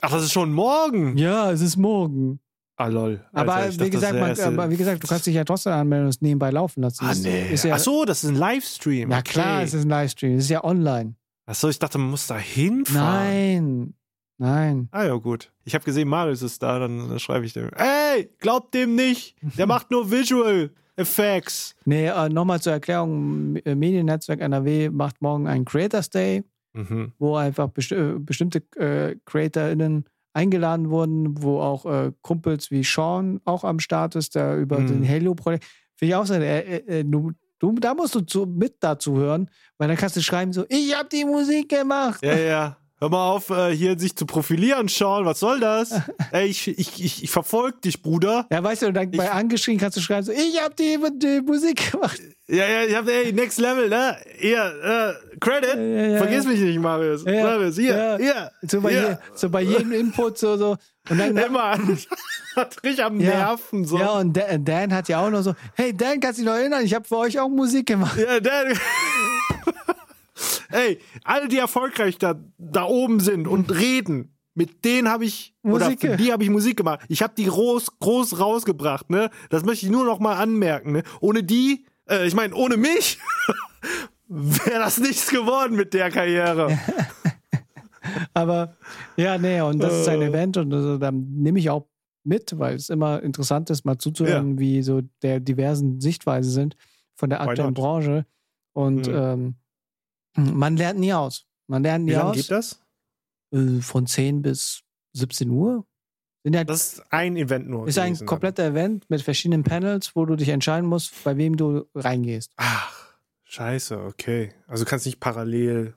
Ach, das ist schon morgen. Ja, es ist morgen. Ah, lol. Aber Alter, ich wie gesagt, man, erst- aber wie gesagt, du kannst dich ja trotzdem anmelden und es nebenbei laufen lassen. Ah, nee. Ja, Ach so, das ist ein Livestream. Na klar, okay. es ist ein Livestream. Es ist ja online. Ach so, ich dachte, man muss da hinfahren. Nein. Nein. Ah ja, gut. Ich habe gesehen, Marius ist da, dann schreibe ich dem. Ey, glaubt dem nicht. Der macht nur Visual Effects. Nee, äh, nochmal zur Erklärung: äh, Mediennetzwerk NRW macht morgen einen Creators Day, Mhm. wo einfach besti äh, bestimmte äh, CreatorInnen eingeladen wurden, wo auch äh, Kumpels wie Sean auch am Start ist, der über Mhm. den Halo-Projekt. Finde ich auch so, äh, äh, äh, du, du, da musst du zu, mit dazu hören, weil dann kannst du schreiben so, ich habe die Musik gemacht. Ja, ja. Hör mal auf, äh, hier sich zu profilieren, Sean. Was soll das? Ey, ich, ich, ich, ich verfolge dich, Bruder. Ja, weißt du, dann bei angeschrien kannst du schreiben so, ich habe die, die Musik gemacht. Ja, ja, ich hab, ey, next level, ne? Hier, äh, Credit. Ja, ja, ja. Vergiss mich nicht, Marius. Ja, Marius, hier, ja. hier. So bei, hier. so bei jedem Input so, so. Und dann, Immer. Hat richtig am Ja. Nerven, so. Ja, und Dan, Dan hat ja auch noch so, hey Dan, kannst du dich noch erinnern? Ich habe für euch auch Musik gemacht. Ja, der. Ey, alle, die erfolgreich da, da oben sind und reden, mit denen habe ich, Musik oder für die habe ich Musik gemacht. Ich habe die groß, groß rausgebracht, ne? Das möchte ich nur noch mal anmerken, ne? Ohne die, äh, ich meine, ohne mich wäre das nichts geworden mit der Karriere. Aber ja, nee, und das ist ein Äh. Event und also, da nehme ich auch mit, weil es immer interessant ist, mal zuzuhören, wie so der diversen Sichtweisen sind von der aktuellen? Branche. Und Mhm. ähm, man lernt nie aus. Man lernt Wie nie lange aus. geht das? Äh, Von 10 bis 17 Uhr. Ja, Das ist ein Event nur. ist ein kompletter Event mit verschiedenen Panels, wo du dich entscheiden musst, bei wem du reingehst. Dann. Ach, scheiße, okay. Also du kannst nicht parallel.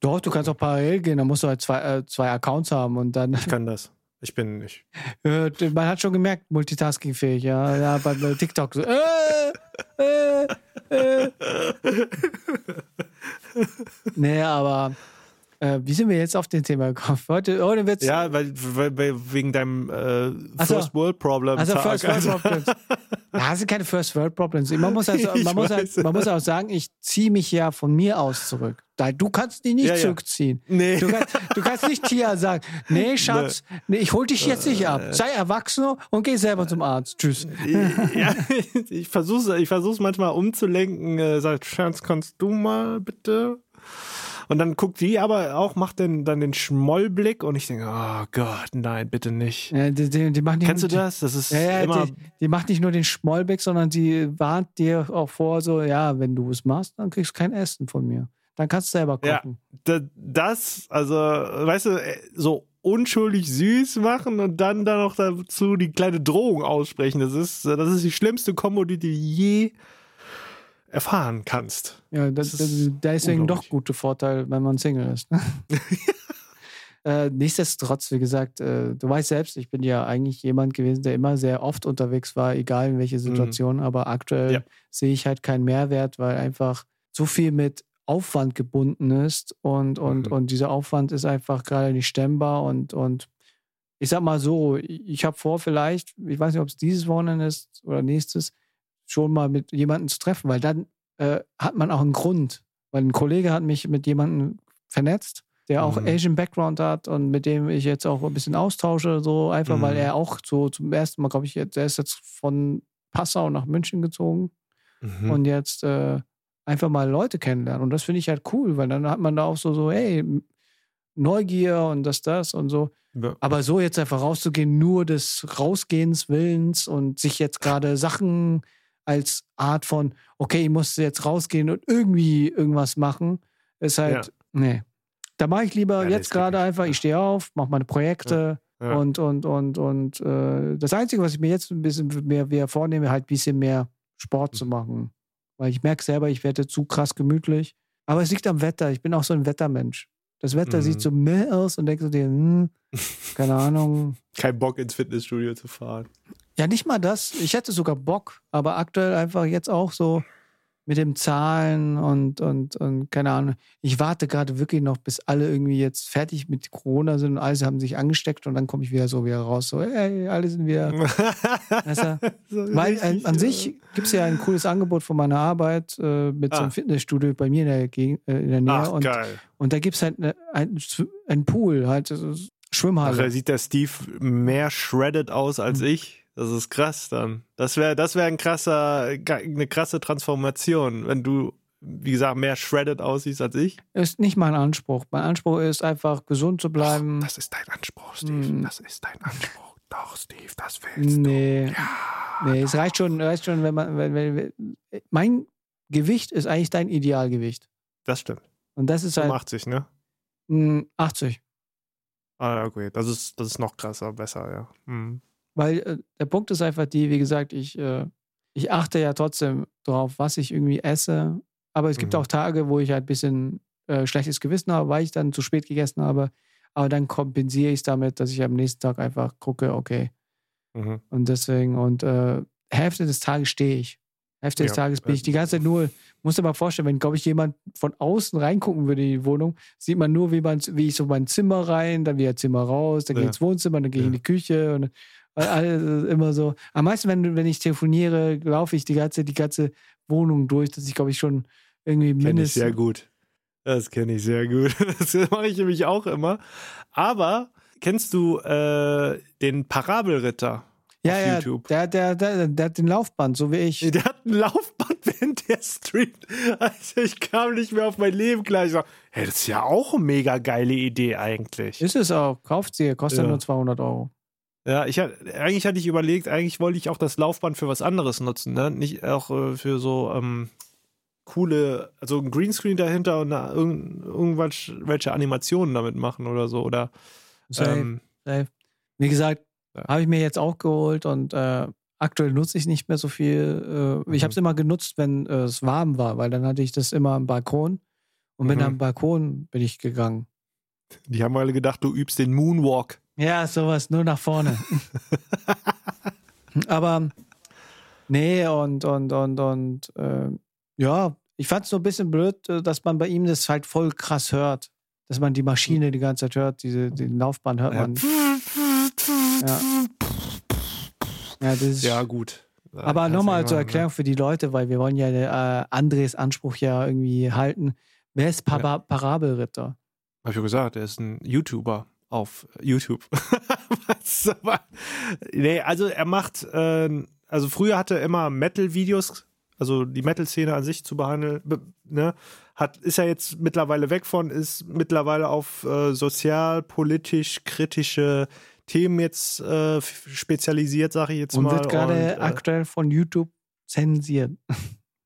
Doch, du kannst auch parallel gehen, dann musst du halt zwei, äh, zwei Accounts haben und dann, Ich kann das. Ich bin nicht. äh, man hat schon gemerkt, multitaskingfähig, ja, ja, beim äh, TikTok so, äh, äh, äh. nee, aber äh, wie sind wir jetzt auf den Thema gekommen? Heute, heute wird's, Ja, weil, weil, wegen deinem äh, so. First World Problem. also Tag. First World Also- Problems. das sind keine First World Problems. Man muss, also, man, muss halt, man muss auch sagen, ich ziehe mich ja von mir aus zurück. Du kannst dich nicht ja, zurückziehen. Nee. Du, kannst, du kannst nicht Tia sagen, nee, Schatz, nee, ich hol dich jetzt nicht ab. Sei erwachsen und geh selber zum Arzt. Tschüss. Ja, ich versuche ich versuch's manchmal umzulenken. Äh, sag, Schatz, kannst du mal bitte? Und dann guckt die aber auch, macht den, dann den Schmollblick und ich denke, oh Gott, nein, bitte nicht. Ja, die, die, die nicht Kennst du das? Das ist ja, immer. Die, die, macht nicht nur den Schmollblick, sondern sie warnt dir auch vor, so, ja, wenn du es machst, dann kriegst du kein Essen von mir. Dann kannst du selber kochen. Ja, das, also, weißt du, äh, so unschuldig süß machen und dann da noch dazu die kleine Drohung aussprechen. Das ist, das ist die schlimmste Kombo, die du je erfahren kannst. Ja, das, das ist deswegen doch gute Vorteil, wenn man Single ist. Ne? äh, nichtsdestotrotz, wie gesagt, äh, du weißt selbst, ich bin ja eigentlich jemand gewesen, der immer sehr oft unterwegs war, egal in welche mhm. Situation, mhm. aber aktuell ja. sehe ich halt keinen Mehrwert, weil einfach so viel mit Aufwand gebunden ist und, und, mhm. und dieser Aufwand ist einfach gerade nicht stemmbar und, und ich sag mal so, ich habe vor, vielleicht, ich weiß nicht, ob es dieses Wochenende ist oder nächstes, schon mal mit jemandem zu treffen, weil dann äh, hat man auch einen Grund. Weil ein Kollege hat mich mit jemandem vernetzt, der auch mhm. Asian Background hat und mit dem ich jetzt auch ein bisschen austausche, so einfach, mhm. weil er auch so zum ersten Mal, glaube ich, jetzt, der ist jetzt von Passau nach München gezogen mhm. und jetzt äh, einfach mal Leute kennenlernen. Und das finde ich halt cool, weil dann hat man da auch so, so, hey, Neugier und das, das und so. Ja. Aber so jetzt einfach rauszugehen, nur des Rausgehens Willens und sich jetzt gerade Sachen als Art von, okay, ich muss jetzt rausgehen und irgendwie irgendwas machen, ist halt, ja. nee. Da mache ich lieber ja, jetzt gerade einfach, ich stehe auf, mache meine Projekte ja. und, und, und, und äh, das Einzige, was ich mir jetzt ein bisschen mehr, mehr vornehme, halt ein bisschen mehr Sport zu machen. Weil ich merke selber, ich werde zu krass gemütlich. Aber es liegt am Wetter. Ich bin auch so ein Wettermensch. Das Wetter mhm. sieht so meh aus und denkst du dir, hm, keine Ahnung. Kein Bock ins Fitnessstudio zu fahren. Ja, nicht mal das. Ich hätte sogar Bock, aber aktuell einfach jetzt auch so mit dem Zahlen und, und, und keine Ahnung. Ich warte gerade wirklich noch, bis alle irgendwie jetzt fertig mit Corona sind und alle haben sich angesteckt und dann komme ich wieder so wieder raus. So, hey, alle sind wieder. weißt du? so Weil an, an sich gibt es ja ein cooles Angebot von meiner Arbeit äh, mit ah. so einem ah. Fitnessstudio bei mir in der, Gegend, äh, in der Nähe. Ach, und, geil. und da gibt es halt eine, ein, ein Pool, halt Schwimmhalle. Ach, da sieht der Steve mehr shredded aus als mhm. ich. Das ist krass dann. Das wäre das wär ein krasser, eine krasse Transformation, wenn du, wie gesagt, mehr shredded aussiehst als ich. Ist nicht mein Anspruch. Mein Anspruch ist einfach gesund zu bleiben. Och, das ist dein Anspruch, Steve. Hm. Das ist dein Anspruch. Doch, Steve, das willst nee. du. Ja. Nee, es reicht schon, reicht schon, wenn man, wenn, wenn, wenn, mein Gewicht ist eigentlich dein Idealgewicht. Das stimmt. Und das ist halt. 80, ne? 80. Hm, ah, okay. Das ist, das ist noch krasser, besser, ja. Mhm. Weil äh, der Punkt ist einfach die, wie gesagt, ich, äh, ich achte ja trotzdem drauf, was ich irgendwie esse. Aber es gibt mhm. auch Tage, wo ich halt ein bisschen äh, schlechtes Gewissen habe, weil ich dann zu spät gegessen habe. Aber dann kompensiere ich es damit, dass ich am nächsten Tag einfach gucke, okay. Mhm. Und deswegen, und äh, Hälfte des Tages stehe ich. Hälfte ja, des Tages bin ich die ganze Zeit nur, muss dir mal vorstellen, wenn, glaube ich, jemand von außen reingucken würde in die Wohnung, sieht man nur, wie, man, wie ich so mein Zimmer rein, dann wieder Zimmer raus, dann ja. gehe ich ins Wohnzimmer, dann gehe ich ja. in die Küche und weil alles immer so. Am meisten, wenn, wenn ich telefoniere, laufe ich die ganze, die ganze Wohnung durch, dass ich, glaube ich, schon irgendwie mindestens. Kenn ich sehr gut. Das kenne ich sehr gut. Das mache ich nämlich auch immer. Aber kennst du äh, den Parabelritter? Ja, ja, YouTube. Der, der, der, der hat den Laufband, so wie ich. Der hat ein Laufband, während der streamt. Also ich kam nicht mehr auf mein Leben klar. Ich so, hey, das ist ja auch eine mega geile Idee eigentlich. Ist es auch. Kauft sie, kostet ja. nur 200 Euro. Ja, ich eigentlich hatte ich überlegt, eigentlich wollte ich auch das Laufband für was anderes nutzen, ne? Nicht auch äh, für so ähm, coole, also ein Greenscreen dahinter und eine, irgendwelche Animationen damit machen oder so. Oder ähm, safe. Wie gesagt, ja. habe ich mir jetzt auch geholt und äh, aktuell nutze ich nicht mehr so viel. Äh, ich habe es mhm. immer genutzt, wenn äh, es warm war, weil dann hatte ich das immer am Balkon und bin mhm. am Balkon bin ich gegangen. Die haben alle gedacht, du übst den Moonwalk. Ja, sowas, nur nach vorne. Aber nee, und, und, und, und äh, ja, ich fand es so ein bisschen blöd, äh, dass man bei ihm das halt voll krass hört. Dass man die Maschine die ganze Zeit hört, diese, den Laufbahn hört man. Ja. Ja, das ist, ja gut. Aber nochmal zur Erklärung für die Leute, weil wir wollen ja äh, Andres Anspruch ja irgendwie halten. Wer ist pa ja. Parabelritter? Hab ich ja gesagt, er ist ein YouTuber auf YouTube. Nee, also er macht, äh, also früher hatte er immer Metal-Videos, also die Metal-Szene an sich zu behandeln, ne? Hat, ist er jetzt mittlerweile weg von, ist mittlerweile auf äh, sozial, politisch, kritische Themen jetzt äh, spezialisiert, sage ich jetzt und mal. Wird gerade äh, aktuell von YouTube zensiert.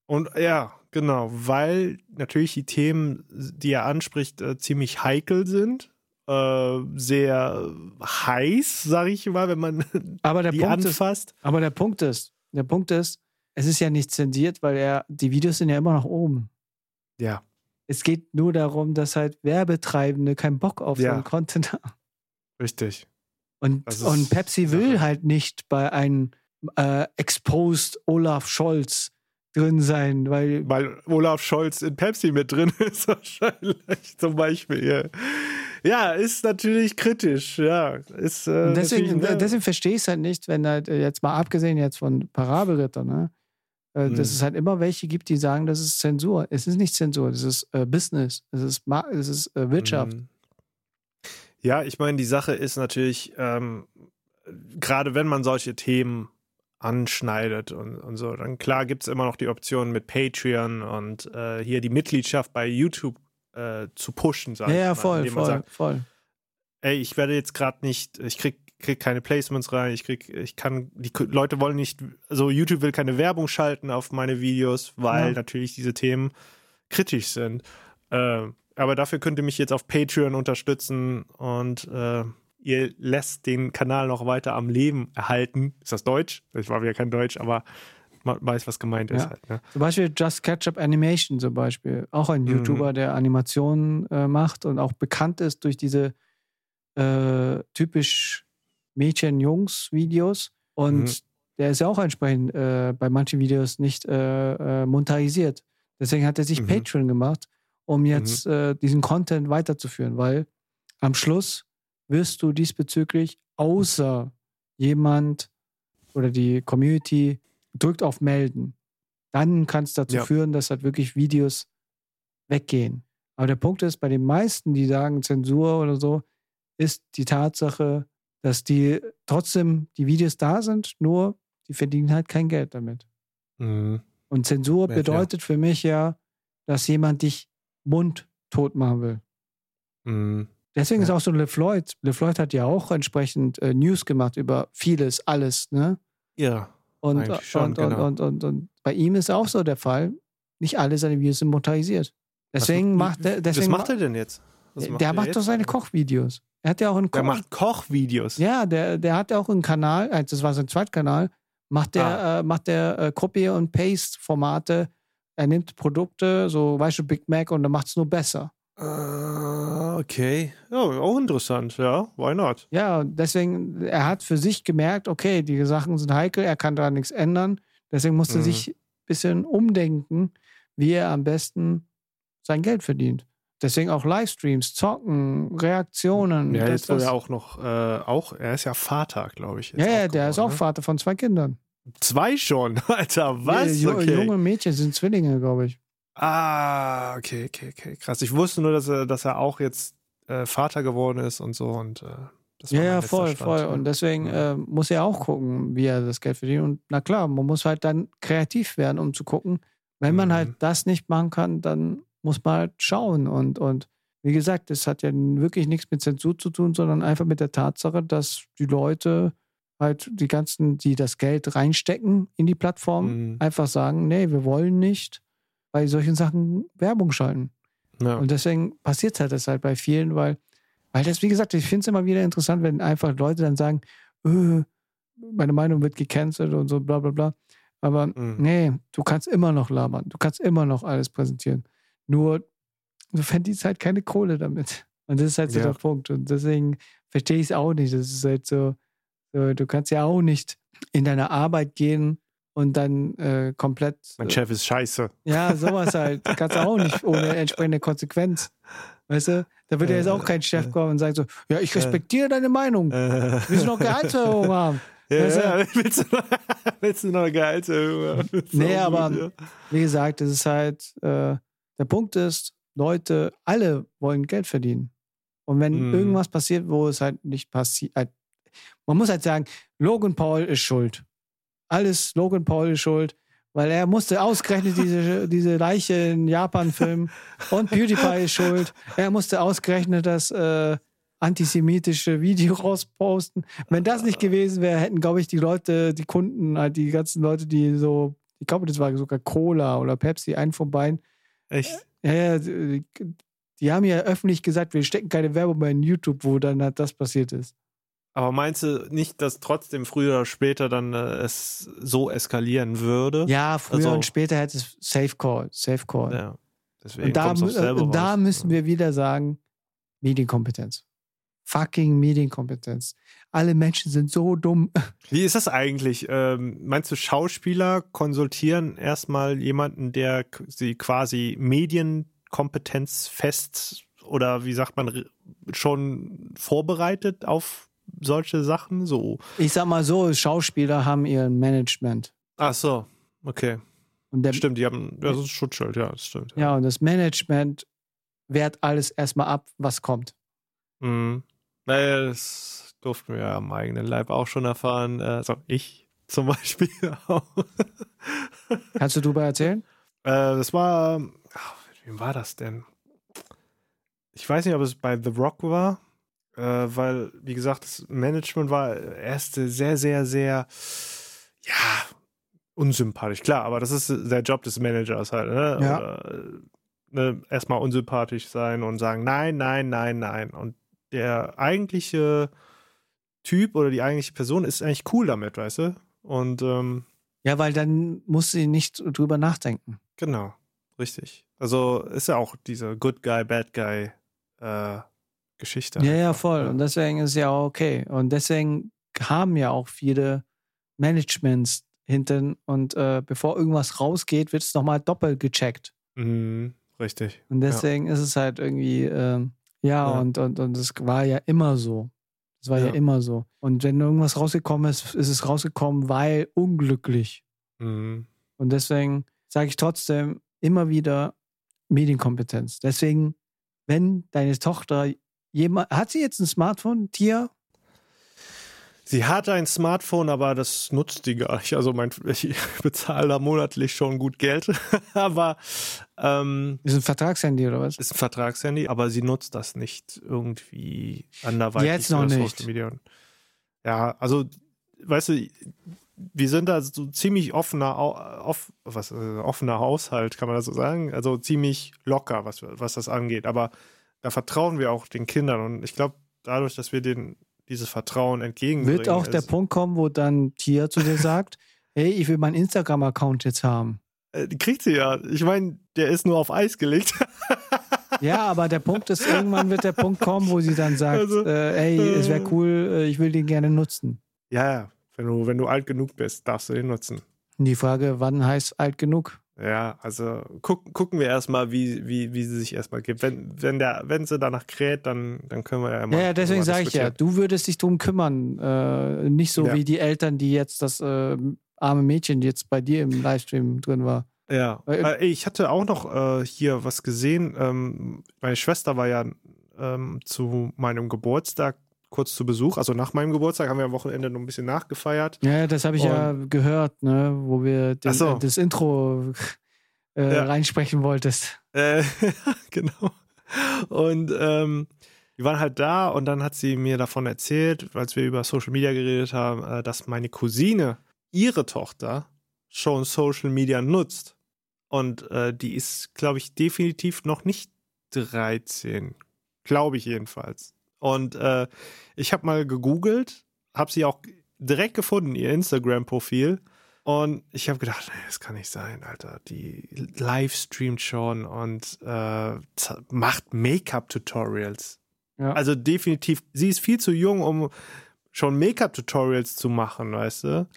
Und ja, genau, weil natürlich die Themen, die er anspricht, äh, ziemlich heikel sind. Äh, sehr heiß, sage ich mal, wenn man aber der die Punkt anfasst. Ist, aber der Punkt ist, der Punkt ist, es ist ja nicht zensiert, weil er, die Videos sind ja immer noch oben. Ja. Es geht nur darum, dass halt Werbetreibende keinen Bock auf ja. so einen Content haben. Richtig. Und, und Pepsi will halt nicht bei einem äh, Exposed Olaf Scholz drin sein, weil. Weil Olaf Scholz in Pepsi mit drin ist, wahrscheinlich zum Beispiel. Ja, ja ist natürlich kritisch, ja. Ist, äh, deswegen, ne? deswegen verstehe ich es halt nicht, wenn halt äh, jetzt mal abgesehen jetzt von Parabelritter, ne? Äh, mhm. Dass es halt immer welche gibt, die sagen, das ist Zensur. Es ist nicht Zensur, das ist äh, Business, es ist, es ist äh, Wirtschaft. Mhm. Ja, ich meine, die Sache ist natürlich, ähm, gerade wenn man solche Themen anschneidet und, und so, dann klar gibt es immer noch die Option mit Patreon und äh, hier die Mitgliedschaft bei YouTube äh, zu pushen, sag ja, ich Ja, voll, voll, sagt, voll. Ey, ich werde jetzt gerade nicht, ich krieg, krieg keine Placements rein, ich krieg, ich kann, die Leute wollen nicht, also YouTube will keine Werbung schalten auf meine Videos, weil ja. natürlich diese Themen kritisch sind. Äh, aber dafür könnt ihr mich jetzt auf Patreon unterstützen und äh, ihr lässt den Kanal noch weiter am Leben erhalten. Ist das Deutsch? Ich war wieder kein Deutsch, aber weiß, was gemeint ist. Halt, ne? Zum Beispiel Just Ketchup Animation zum Beispiel. Auch ein mhm. YouTuber, der Animationen äh, macht und auch bekannt ist durch diese äh, typisch Mädchen-Jungs-Videos. Und mhm. der ist ja auch entsprechend äh, bei manchen Videos nicht äh, äh, monetarisiert. Deswegen hat er sich mhm. Patreon gemacht um mhm. jetzt mhm. äh, diesen Content weiterzuführen, weil am Schluss wirst du diesbezüglich, außer jemand oder die Community drückt auf Melden, dann kann es dazu ja. führen, dass halt wirklich Videos weggehen. Aber der Punkt ist, bei den meisten, die sagen Zensur oder so, ist die Tatsache, dass die trotzdem die Videos da sind, nur die verdienen halt kein Geld damit. Mhm. Und Zensur bedeutet ja. für mich ja, dass jemand dich Mund tot machen will. Mhm. Deswegen ja. ist auch so LeFloid. LeFloid hat ja auch entsprechend äh, News gemacht über vieles, alles, ne? Ja. Und, schon, und, genau. und, und, und, bei ihm ist auch so der Fall, nicht alle seine Videos sind monetarisiert. Deswegen was, macht er. Deswegen was macht er denn jetzt? Was der macht, macht doch seine Kochvideos. Er hat ja auch einen Koch. Der macht Kochvideos. Ja, der, der hat ja auch einen Kanal, äh, das war sein Zweitkanal, macht der, ah. äh, macht der äh, Copy- und Paste-Formate er nimmt Produkte, so weißt du, Big Mac und dann macht es nur besser. Uh, okay. Ja, auch interessant, ja. Why not? Ja, deswegen, er hat für sich gemerkt, okay, die Sachen sind heikel, er kann da nichts ändern. Deswegen musste er mhm. sich ein bisschen umdenken, wie er am besten sein Geld verdient. Deswegen auch Livestreams, Zocken, Reaktionen. Ja, jetzt will er auch noch, äh, auch, er ist ja Vater, glaube ich. Ja, ja, der ist auch ne? Vater von zwei Kindern. Zwei schon, Alter, was? Ja, okay. Junge Mädchen sind Zwillinge, glaube ich. Ah, okay, okay, okay, krass. Ich wusste nur, dass er, dass er auch jetzt äh, Vater geworden ist und so und äh, das war Ja, ja, voll, Stand. voll. Und deswegen äh, muss er auch gucken, wie er das Geld verdient. Und na klar, man muss halt dann kreativ werden, um zu gucken. Wenn man halt mhm. halt das nicht machen kann, dann muss man halt schauen. Und, und wie gesagt, das hat ja wirklich nichts mit Zensur zu tun, sondern einfach mit der Tatsache, dass die Leute halt die ganzen, die das Geld reinstecken in die Plattform, mhm. einfach sagen, nee, wir wollen nicht bei solchen Sachen Werbung schalten. Ja. Und deswegen passiert halt das halt bei vielen, weil, weil das, wie gesagt, ich finde es immer wieder interessant, wenn einfach Leute dann sagen, öh, meine Meinung wird gecancelt und so, bla bla bla. Aber mhm. nee, du kannst immer noch labern, du kannst immer noch alles präsentieren. Nur, du verdienst halt keine Kohle damit. Und das ist halt so ja. der Punkt. Und deswegen verstehe ich es auch nicht. Das ist halt so, Du kannst ja auch nicht in deine Arbeit gehen und dann äh, komplett. Mein Chef ist scheiße. Ja, sowas halt. Du kannst auch nicht ohne entsprechende Konsequenz. Weißt du? Da wird ja jetzt auch kein Chef kommen und sagen so: Ja, ich respektiere deine Meinung. Wir müssen noch Gehaltserhöhung haben. Ja, Weißt du? ja, willst, du noch, willst du noch Gehaltserhöhung? haben? Nee, gut, aber ja. wie gesagt, es ist halt, äh, der Punkt ist, Leute, alle wollen Geld verdienen. Und wenn Mhm. irgendwas passiert, wo es halt nicht passiert, halt, man muss halt sagen, Logan Paul ist schuld. Alles Logan Paul ist schuld, weil er musste ausgerechnet diese, diese Leiche in Japan filmen und PewDiePie ist schuld. Er musste ausgerechnet das äh, antisemitische Video rausposten. Wenn das nicht gewesen wäre, hätten, glaube ich, die Leute, die Kunden, halt die ganzen Leute, die so, ich glaube, das war sogar Cola oder Pepsi, einen von beiden, Echt? ja, ja, die, die haben ja öffentlich gesagt, wir stecken keine Werbung mehr in YouTube, wo dann halt das passiert ist. Aber meinst du nicht, dass trotzdem früher oder später dann äh, es so eskalieren würde? Ja, früher Also- und später hätte es Safe Call, Safe Call. Ja. Deswegen und da, und da raus. müssen wir wieder sagen, Medienkompetenz. Fucking Medienkompetenz. Alle Menschen sind so dumm. Wie ist das eigentlich? Ähm, meinst du, Schauspieler konsultieren erstmal jemanden, der sie quasi Medienkompetenz fest oder wie sagt man, schon vorbereitet auf solche Sachen? So. Ich sag mal so, Schauspieler haben ihr Management. Ach so, okay. Der, Stimmt, die haben, das ist Schutzschild, ja, das stimmt. ja, und das Management wehrt alles erstmal ab, was kommt. Mhm. Naja, das durften wir ja am eigenen Leib auch schon erfahren. Also ich zum Beispiel auch. Kannst du drüber erzählen? Äh, das war, ach, wem war das denn? Ich weiß nicht, ob es bei The Rock war, äh, weil, wie gesagt, das Management war erst sehr, sehr, sehr, ja, unsympathisch. Klar, aber das ist der Job des Managers halt, ne? Ja. Oder, äh, ne, erstmal unsympathisch sein und sagen, nein, nein, nein, nein. Und der eigentliche Typ oder die eigentliche Person ist eigentlich cool damit, weißt du? Und ähm, Ja, weil dann muss sie nicht drüber nachdenken. Genau, richtig. Also ist ja auch diese Good Guy, Bad Guy äh, Geschichte. Ja, ja, voll. Und deswegen ist es ja okay. Und deswegen haben ja auch viele Managements hinten und äh, bevor irgendwas rausgeht, wird es nochmal doppelt gecheckt. Mhm, richtig. Und deswegen ist es halt irgendwie, ähm, ja, Ja. Und, und, und es war ja immer so. Es war ja. Ja. immer so. Und wenn irgendwas rausgekommen ist, ist es rausgekommen, weil unglücklich. Mhm. Und deswegen sage ich trotzdem immer wieder Medienkompetenz. Deswegen, wenn deine Tochter jemand, hat sie jetzt ein Smartphone, Tia? Sie hat ein Smartphone, aber das nutzt die gar nicht. Also mein, ich bezahle da monatlich schon gut Geld, aber ähm, Ist ein Vertragshandy oder was? ist ein Vertragshandy, aber sie nutzt das nicht irgendwie anderweitig Jetzt noch nicht. Ja, also weißt du, wir sind da so ziemlich offener, off, was, äh, offener Haushalt, kann man das so sagen. Also ziemlich locker, was, was das angeht. Aber da vertrauen wir auch den Kindern. Und ich glaube, dadurch, dass wir denen dieses Vertrauen entgegenbringen. Wird auch der ist- Punkt kommen, wo dann Tia zu dir sagt, hey, ich will meinen Instagram-Account jetzt haben. Äh, kriegt sie ja. Ich meine, der ist nur auf Eis gelegt. Ja, aber der Punkt ist, irgendwann wird der Punkt kommen, wo sie dann sagt, Also, äh, hey, es wäre cool, äh, ich will den gerne nutzen. ja. Wenn du, wenn du alt genug bist, darfst du den nutzen. Die Frage, wann heißt alt genug? Ja, also guck, gucken wir erstmal, wie, wie, wie sie sich erstmal gibt. Wenn, wenn, der, wenn sie danach kräht, dann, dann können wir ja mal. Ja, ja, deswegen sage ich ja, du würdest dich drum kümmern. Äh, nicht so Ja. wie die Eltern, die jetzt das äh, arme Mädchen, jetzt bei dir im Livestream drin war. Ja, äh, ich hatte auch noch äh, hier was gesehen. Ähm, meine Schwester war ja ähm, zu meinem Geburtstag kurz zu Besuch. Also nach meinem Geburtstag haben wir am Wochenende noch ein bisschen nachgefeiert. Ja, das habe ich ja gehört, ne, wo wir den, so. äh, das Intro äh, Ja. reinsprechen wolltest. Äh, genau. Und ähm, wir waren halt da und dann hat sie mir davon erzählt, als wir über Social Media geredet haben, äh, dass meine Cousine, ihre Tochter, schon Social Media nutzt. Und äh, die ist, glaube ich, definitiv noch nicht 13. Glaube ich jedenfalls. Und äh, ich habe mal gegoogelt, habe sie auch direkt gefunden, ihr Instagram-Profil. Und ich habe gedacht, nee, das kann nicht sein, Alter. Die livestreamt schon und äh, macht Make-up-Tutorials. Ja. Also definitiv, sie ist viel zu jung, um schon Make-up-Tutorials zu machen, weißt du?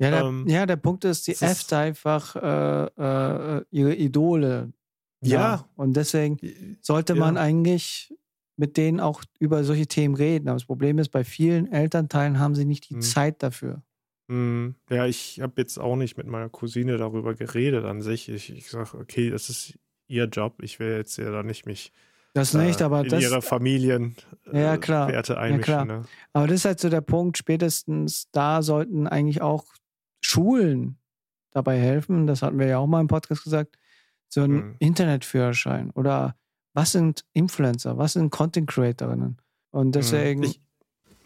Ja, der, ähm, ja, der Punkt ist, ist- äfft einfach äh, äh, ihre Idole. Ja. Und deswegen sollte man Ja. eigentlich mit denen auch über solche Themen reden. Aber das Problem ist, bei vielen Elternteilen haben sie nicht die Mhm. Zeit dafür. Hm, ja, ich habe jetzt auch nicht mit meiner Cousine darüber geredet an sich. Ich, ich sage, okay, das ist ihr Job. Ich will jetzt ja da nicht mich Das nicht, äh, aber in das. ihre Familien äh, Ja, klar. Werte einmischen. klar. Ne? Aber das ist halt so der Punkt, spätestens da sollten eigentlich auch Schulen dabei helfen. Das hatten wir ja auch mal im Podcast gesagt. So ein Mhm. Internetführerschein oder was sind Influencer, was sind Content Creatorinnen? Und deswegen, Ich,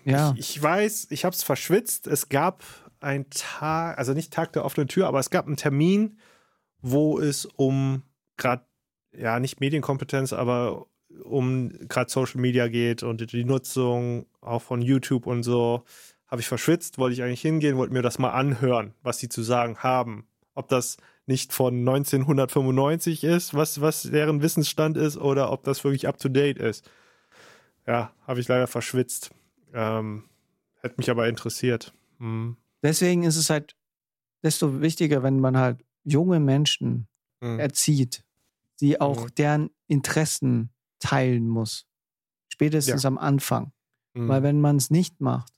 ja, ich, ich weiß, ich habe es verschwitzt. Es gab ein Tag, also nicht Tag der offenen Tür, aber es gab einen Termin, wo es um gerade, ja, nicht Medienkompetenz, aber um gerade Social Media geht und die Nutzung auch von YouTube und so. Habe ich verschwitzt, wollte ich eigentlich hingehen, wollte mir das mal anhören, was sie zu sagen haben. Ob das nicht von 1995 ist, was, was deren Wissensstand ist, oder ob das wirklich up to date ist. Ja, habe ich leider verschwitzt. Ähm, hätte mich aber interessiert. Hm. deswegen ist es halt desto wichtiger, wenn man halt junge Menschen Hm. erzieht, die auch Mhm. deren Interessen teilen muss. Spätestens am Anfang. Hm. Weil wenn man es nicht macht,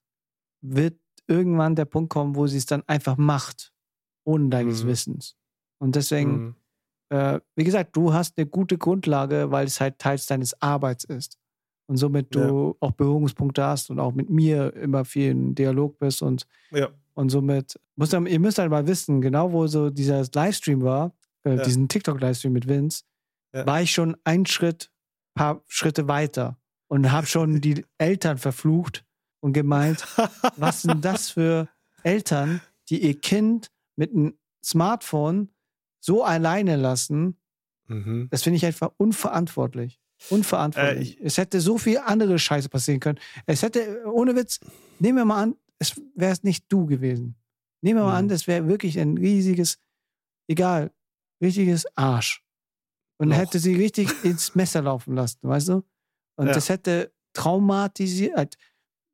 wird irgendwann der Punkt kommen, wo sie es dann einfach macht, ohne deines Mhm. Wissens. Und deswegen, Hm. äh, wie gesagt, du hast eine gute Grundlage, weil es halt Teil deines Arbeits ist. Und somit Ja. du auch Berührungspunkte hast und auch mit mir immer viel in Dialog bist und, Ja. und somit, muss dann, ihr müsst halt mal wissen, genau wo so dieser Livestream war, äh, Ja. diesen TikTok-Livestream mit Vince, Ja. war ich schon einen Schritt, paar Schritte weiter und habe schon die Eltern verflucht und gemeint, was sind das für Eltern, die ihr Kind mit einem Smartphone so alleine lassen? mhm. Das finde ich einfach unverantwortlich. Unverantwortlich. Äh, es hätte so viel andere Scheiße passieren können. Es hätte, ohne Witz, nehmen wir mal an, es wäre es nicht du gewesen. Nehmen wir mal an, Mhm. das wäre wirklich ein riesiges, egal, richtiges Arsch. Und Loch. hätte sie richtig ins Messer laufen lassen, weißt du? Und Ja. das hätte traumatisiert,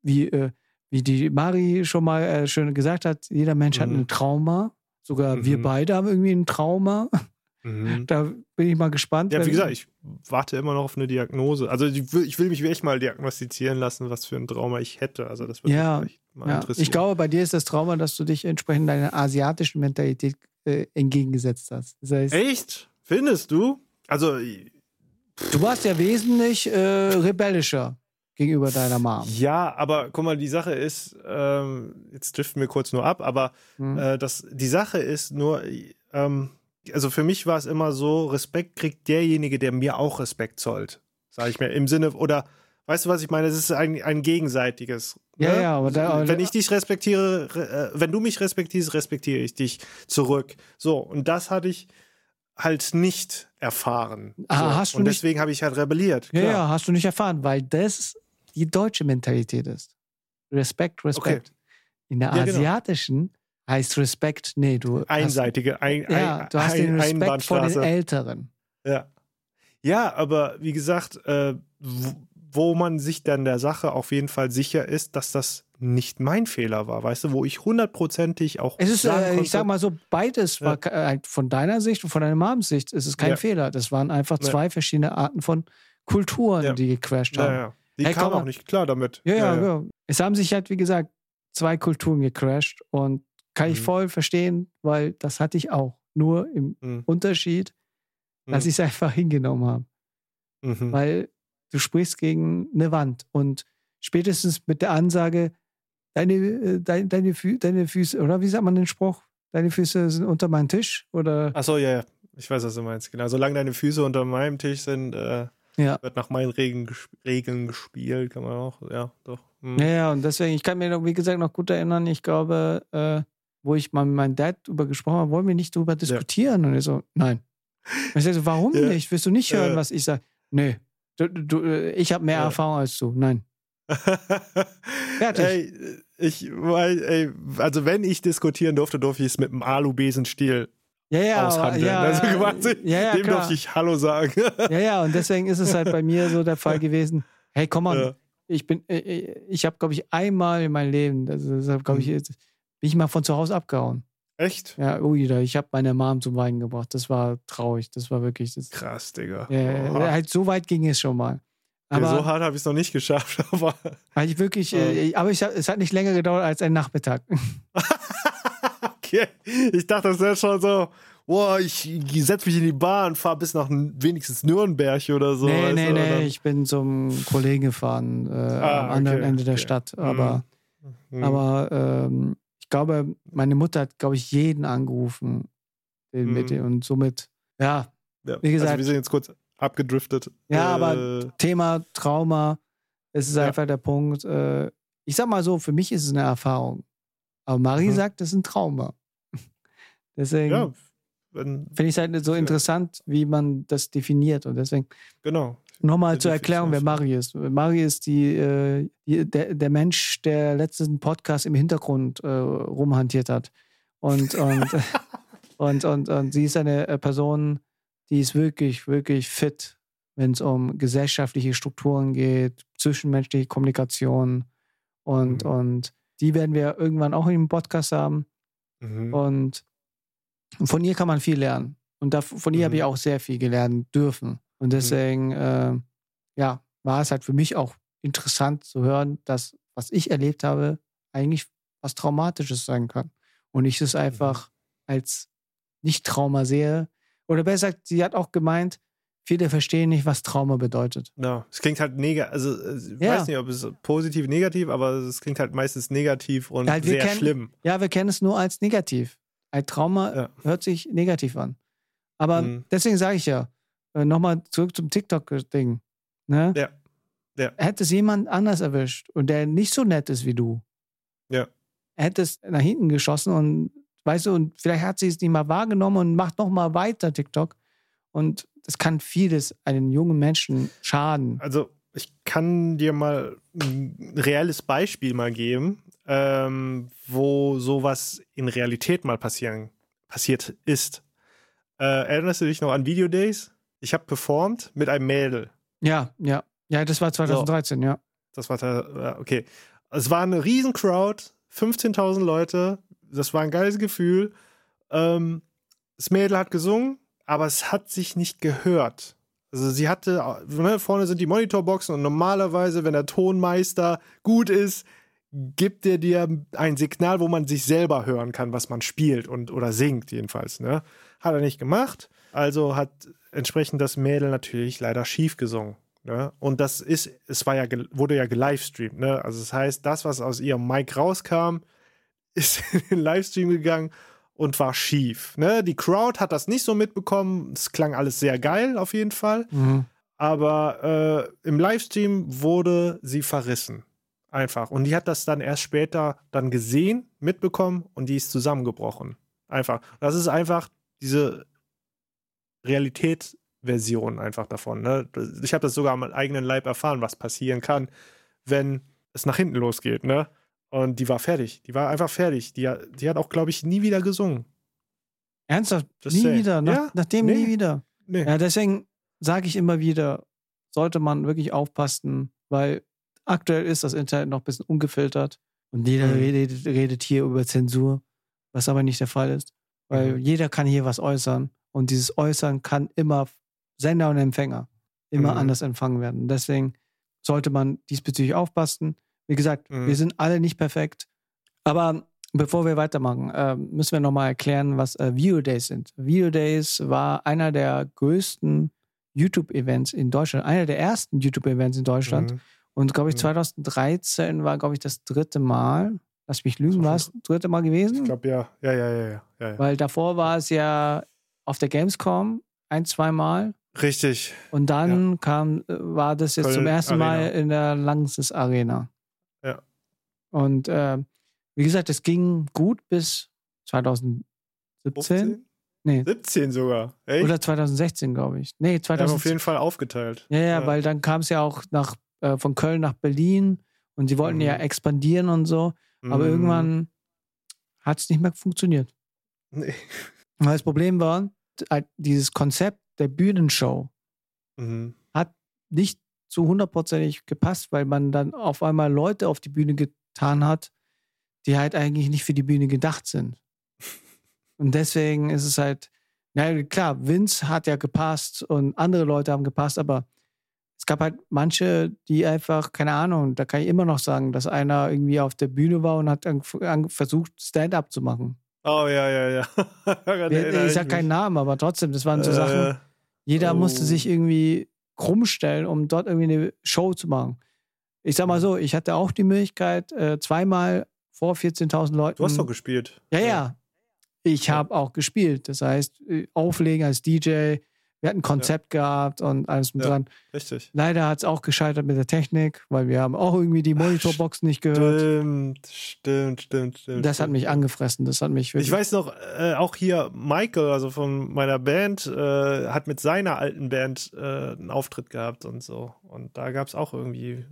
wie, äh, wie die Mari schon mal äh, schön gesagt hat, jeder Mensch hat Mhm. ein Trauma. Sogar wir Mhm. beide haben irgendwie ein Trauma. Mhm. Da bin ich mal gespannt. Ja, wie gesagt, ich warte immer noch auf eine Diagnose. Also ich will, ich will mich echt mal diagnostizieren lassen, was für ein Trauma ich hätte. Also das würde Ja, mich mal Ja, interessieren. ich glaube, bei dir ist das Trauma, dass du dich entsprechend deiner asiatischen Mentalität äh, entgegengesetzt hast. Das heißt, Echt? Findest du? Also, du warst ja wesentlich äh, rebellischer gegenüber deiner Mom. ja, aber guck mal, die Sache ist, ähm, jetzt driften wir kurz nur ab, aber Hm. äh, das, die Sache ist nur, ähm, also für mich war es immer so, Respekt kriegt derjenige, der mir auch Respekt zollt. Sage ich mir, im Sinne, oder weißt du, was ich meine? Es ist ein, ein gegenseitiges. Ja, ne? ja, aber da- wenn ich dich respektiere, re- äh, wenn du mich respektierst, respektiere ich dich zurück. So, und das hatte ich halt nicht erfahren. Ah, so. hast du und nicht- deswegen habe ich halt rebelliert. Ja, ja, hast du nicht erfahren, weil das die deutsche Mentalität ist. Respekt, Respekt. In der Ja, genau. asiatischen heißt Respekt, nee, du hast, Einseitige, ein, ja, du hast den ein, Respekt vor den. Älteren. Ja. Ja, aber wie gesagt, äh, wo, man sich dann der Sache auf jeden Fall sicher ist, dass das nicht mein Fehler war, weißt du, wo ich hundertprozentig auch. Es ist, äh, ich sag mal so, beides Ja. war äh, von deiner Sicht und von deiner Moms Sicht ist es kein Ja. Fehler. Das waren einfach Ja. zwei verschiedene Arten von Kulturen, Ja. die gecrashed haben. Ja, ja. Die Hey, kam auch nicht klar damit. Ja, ja, ja. Es haben sich halt, wie gesagt, zwei Kulturen gecrashed und kann ich Mhm. voll verstehen, weil das hatte ich auch. Nur im Mhm. Unterschied, dass Mhm. ich es einfach hingenommen habe. Mhm. Weil du sprichst gegen eine Wand und spätestens mit der Ansage, deine, äh, deine, deine, Fü deine Füße, oder wie sagt man den Spruch? Deine Füße sind unter meinem Tisch oder Achso, ja, ja. Ich weiß, was du meinst. Genau. Solange deine Füße unter meinem Tisch sind, äh, ja. wird nach meinen Regeln, ges- Regeln gespielt, kann man auch. Ja, doch. Mhm. Ja, ja, und deswegen, ich kann mir wie gesagt, noch gut erinnern, ich glaube, äh, wo ich mal mit meinem Dad drüber gesprochen habe, wollen wir nicht drüber diskutieren? Und er so, nein. Und ich so, warum Ja. nicht? Willst du nicht hören, Ja. was ich sage? Nee, du, du, äh, ich habe mehr Ja. Erfahrung als du. Nein. Fertig. Ey, ich, weil, ey, also wenn ich diskutieren durfte, durfte ich es mit einem Alubesenstiel Ja, ja, aushandeln. ja, also quasi, ja, ja, dem klar. durfte ich Hallo sagen. Ja, ja, und deswegen ist es halt bei mir so der Fall gewesen. Hey, komm mal, Ja. ich bin, äh, äh, ich habe, glaube ich, einmal in meinem Leben, das glaube ich, Mhm. jetzt, bin ich mal von zu Hause abgehauen. Echt? Ja, ui, ich habe meine Mom zum Weinen gebracht. Das war traurig. Das war wirklich, das, Krass, Digga. Ja, Oha. halt so weit ging es schon mal. Aber, ja, so hart habe ich es noch nicht geschafft, aber. Weil ich wirklich, äh, aber ich, es hat nicht länger gedauert als ein Nachmittag. okay. Ich dachte, das wäre schon so, boah, ich setze mich in die Bahn, fahre bis nach wenigstens Nürnberg oder so. Nee, nee, nee, ich bin zum Kollegen gefahren, äh, ah, am anderen okay, Ende der okay. Stadt. Aber, mhm. aber ähm, ich glaube, meine Mutter hat, glaube ich, jeden angerufen. Den mhm. und somit, ja, ja. Wie gesagt. Also wir sind jetzt kurz abgedriftet. Ja, äh, aber Thema Trauma, es ist ja. einfach der Punkt. Äh, ich sag mal so, für mich ist es eine Erfahrung. Aber Marie mhm. sagt, es ist ein Trauma. Deswegen ja, finde ich es halt so interessant, wie man das definiert. Und deswegen. Genau. Nochmal zur Erklärung, wer Marie ist. Marie ist die, äh, die, der, der Mensch, der letzten Podcast im Hintergrund äh, rumhantiert hat. Und, und, und, und, und, sie ist eine äh, Person, die ist wirklich, wirklich fit, wenn es um gesellschaftliche Strukturen geht, zwischenmenschliche Kommunikation und, mhm. und die werden wir irgendwann auch im Podcast haben. Mhm. Und von ihr kann man viel lernen. Und da, von ihr mhm. habe ich auch sehr viel gelernt dürfen. Und mhm. deswegen, äh, ja, war es halt für mich auch interessant zu hören, dass was ich erlebt habe, eigentlich was Traumatisches sein kann. Und ich es mhm. einfach als Nicht-Trauma sehe, oder besser gesagt, sie hat auch gemeint, viele verstehen nicht, was Trauma bedeutet. Ja, es klingt halt negativ, also äh, ich ja. weiß nicht, ob es positiv, negativ, aber es klingt halt meistens negativ und halt, sehr kennen, schlimm. Ja, wir kennen es nur als negativ. Ein Trauma ja. hört sich negativ an. Aber mhm. deswegen sage ich ja, äh, nochmal zurück zum TikTok-Ding. Ne? Ja. ja. Hätte es jemand anders erwischt und der nicht so nett ist wie du, ja. hätte es nach hinten geschossen und Weißt du, und vielleicht hat sie es nicht mal wahrgenommen und macht noch mal weiter TikTok. Und das kann vieles einem jungen Menschen schaden. Also ich kann dir mal ein reelles Beispiel mal geben, ähm, wo sowas in Realität mal passieren, passiert ist. Äh, erinnerst du dich noch an Video Days? Ich habe performt mit einem Mädel. Ja, ja. Ja, das war 2013, so. ja. Das war, okay. Es war eine riesen Crowd, 15.000 Leute das war ein geiles Gefühl. Ähm, das Mädel hat gesungen, aber es hat sich nicht gehört. Also sie hatte, ne, vorne sind die Monitorboxen und normalerweise, wenn der Tonmeister gut ist, gibt er dir ein Signal, wo man sich selber hören kann, was man spielt und oder singt jedenfalls. Ne? Hat er nicht gemacht. Also hat entsprechend das Mädel natürlich leider schief gesungen. Ne? Und das ist, es war ja, wurde ja gelivestreamt. Ne? Also das heißt, das, was aus ihrem Mic rauskam, ist in den Livestream gegangen und war schief. Ne? Die Crowd hat das nicht so mitbekommen. Es klang alles sehr geil auf jeden Fall. Mhm. Aber äh, im Livestream wurde sie verrissen. Einfach. Und die hat das dann erst später dann gesehen, mitbekommen und die ist zusammengebrochen. Einfach. Das ist einfach diese Realitätsversion einfach davon. Ne? Ich habe das sogar am eigenen Leib erfahren, was passieren kann, wenn es nach hinten losgeht. Ne? Und die war fertig. Die war einfach fertig. Die, die hat auch, glaube ich, nie wieder gesungen. Ernsthaft? Just nie wieder? Nach, ja? Nachdem nee. nie wieder? Nee. Ja, deswegen sage ich immer wieder, sollte man wirklich aufpassen, weil aktuell ist das Internet noch ein bisschen ungefiltert und jeder mhm. redet, redet, hier über Zensur, was aber nicht der Fall ist. Weil mhm. jeder kann hier was äußern und dieses Äußern kann immer Sender und Empfänger immer mhm. anders empfangen werden. Deswegen sollte man diesbezüglich aufpassen. Wie gesagt, mhm. wir sind alle nicht perfekt. Aber bevor wir weitermachen, äh, müssen wir nochmal erklären, was äh, Video Days sind. Video Days war einer der größten YouTube-Events in Deutschland, einer der ersten YouTube-Events in Deutschland. Mhm. Und glaube ich, 2013 mhm. war, glaube ich, das dritte Mal. Lass mich lügen, war es das dritte Mal gewesen? Ich glaube, ja. Ja, ja, ja, ja, ja. Weil davor war es ja auf der Gamescom ein, zwei Mal. Richtig. Und dann ja. kam, äh, war das jetzt Köln zum ersten Arena. Mal in der Langsys Arena. Ja. Und äh, wie gesagt, es ging gut bis 2017. 15? Nee. 17 sogar. Echt? Oder 2016, glaube ich. Nee, 2017. Wir haben auf jeden Fall aufgeteilt. Ja, ja, ja. weil dann kam es ja auch nach, äh, von Köln nach Berlin und sie wollten mhm. ja expandieren und so. Aber mhm. irgendwann hat es nicht mehr funktioniert. Nee. Weil das Problem war, dieses Konzept der Bühnenshow mhm. hat nicht zu hundertprozentig gepasst, weil man dann auf einmal Leute auf die Bühne getan hat, die halt eigentlich nicht für die Bühne gedacht sind. Und deswegen ist es halt, na klar, Vince hat ja gepasst und andere Leute haben gepasst, aber es gab halt manche, die einfach, keine Ahnung, da kann ich immer noch sagen, dass einer irgendwie auf der Bühne war und hat versucht, Stand-up zu machen. Oh ja, ja, ja. ich sag keinen Namen, aber trotzdem, das waren so äh, Sachen. Jeder oh. musste sich irgendwie krumm stellen, um dort irgendwie eine Show zu machen. Ich sag mal so, ich hatte auch die Möglichkeit, äh, zweimal vor 14.000 Leuten. Du hast doch gespielt. Ja, ja. Ich habe auch gespielt. Das heißt, äh, Auflegen als DJ, wir hatten ein Konzept ja. gehabt und alles mit ja, dran. Richtig. Leider hat es auch gescheitert mit der Technik, weil wir haben auch irgendwie die Monitorbox nicht gehört. Stimmt, stimmt, stimmt, stimmt. Das hat mich angefressen. Das hat mich Ich weiß noch, äh, auch hier Michael, also von meiner Band, äh, hat mit seiner alten Band äh, einen Auftritt gehabt und so. Und da gab es auch irgendwie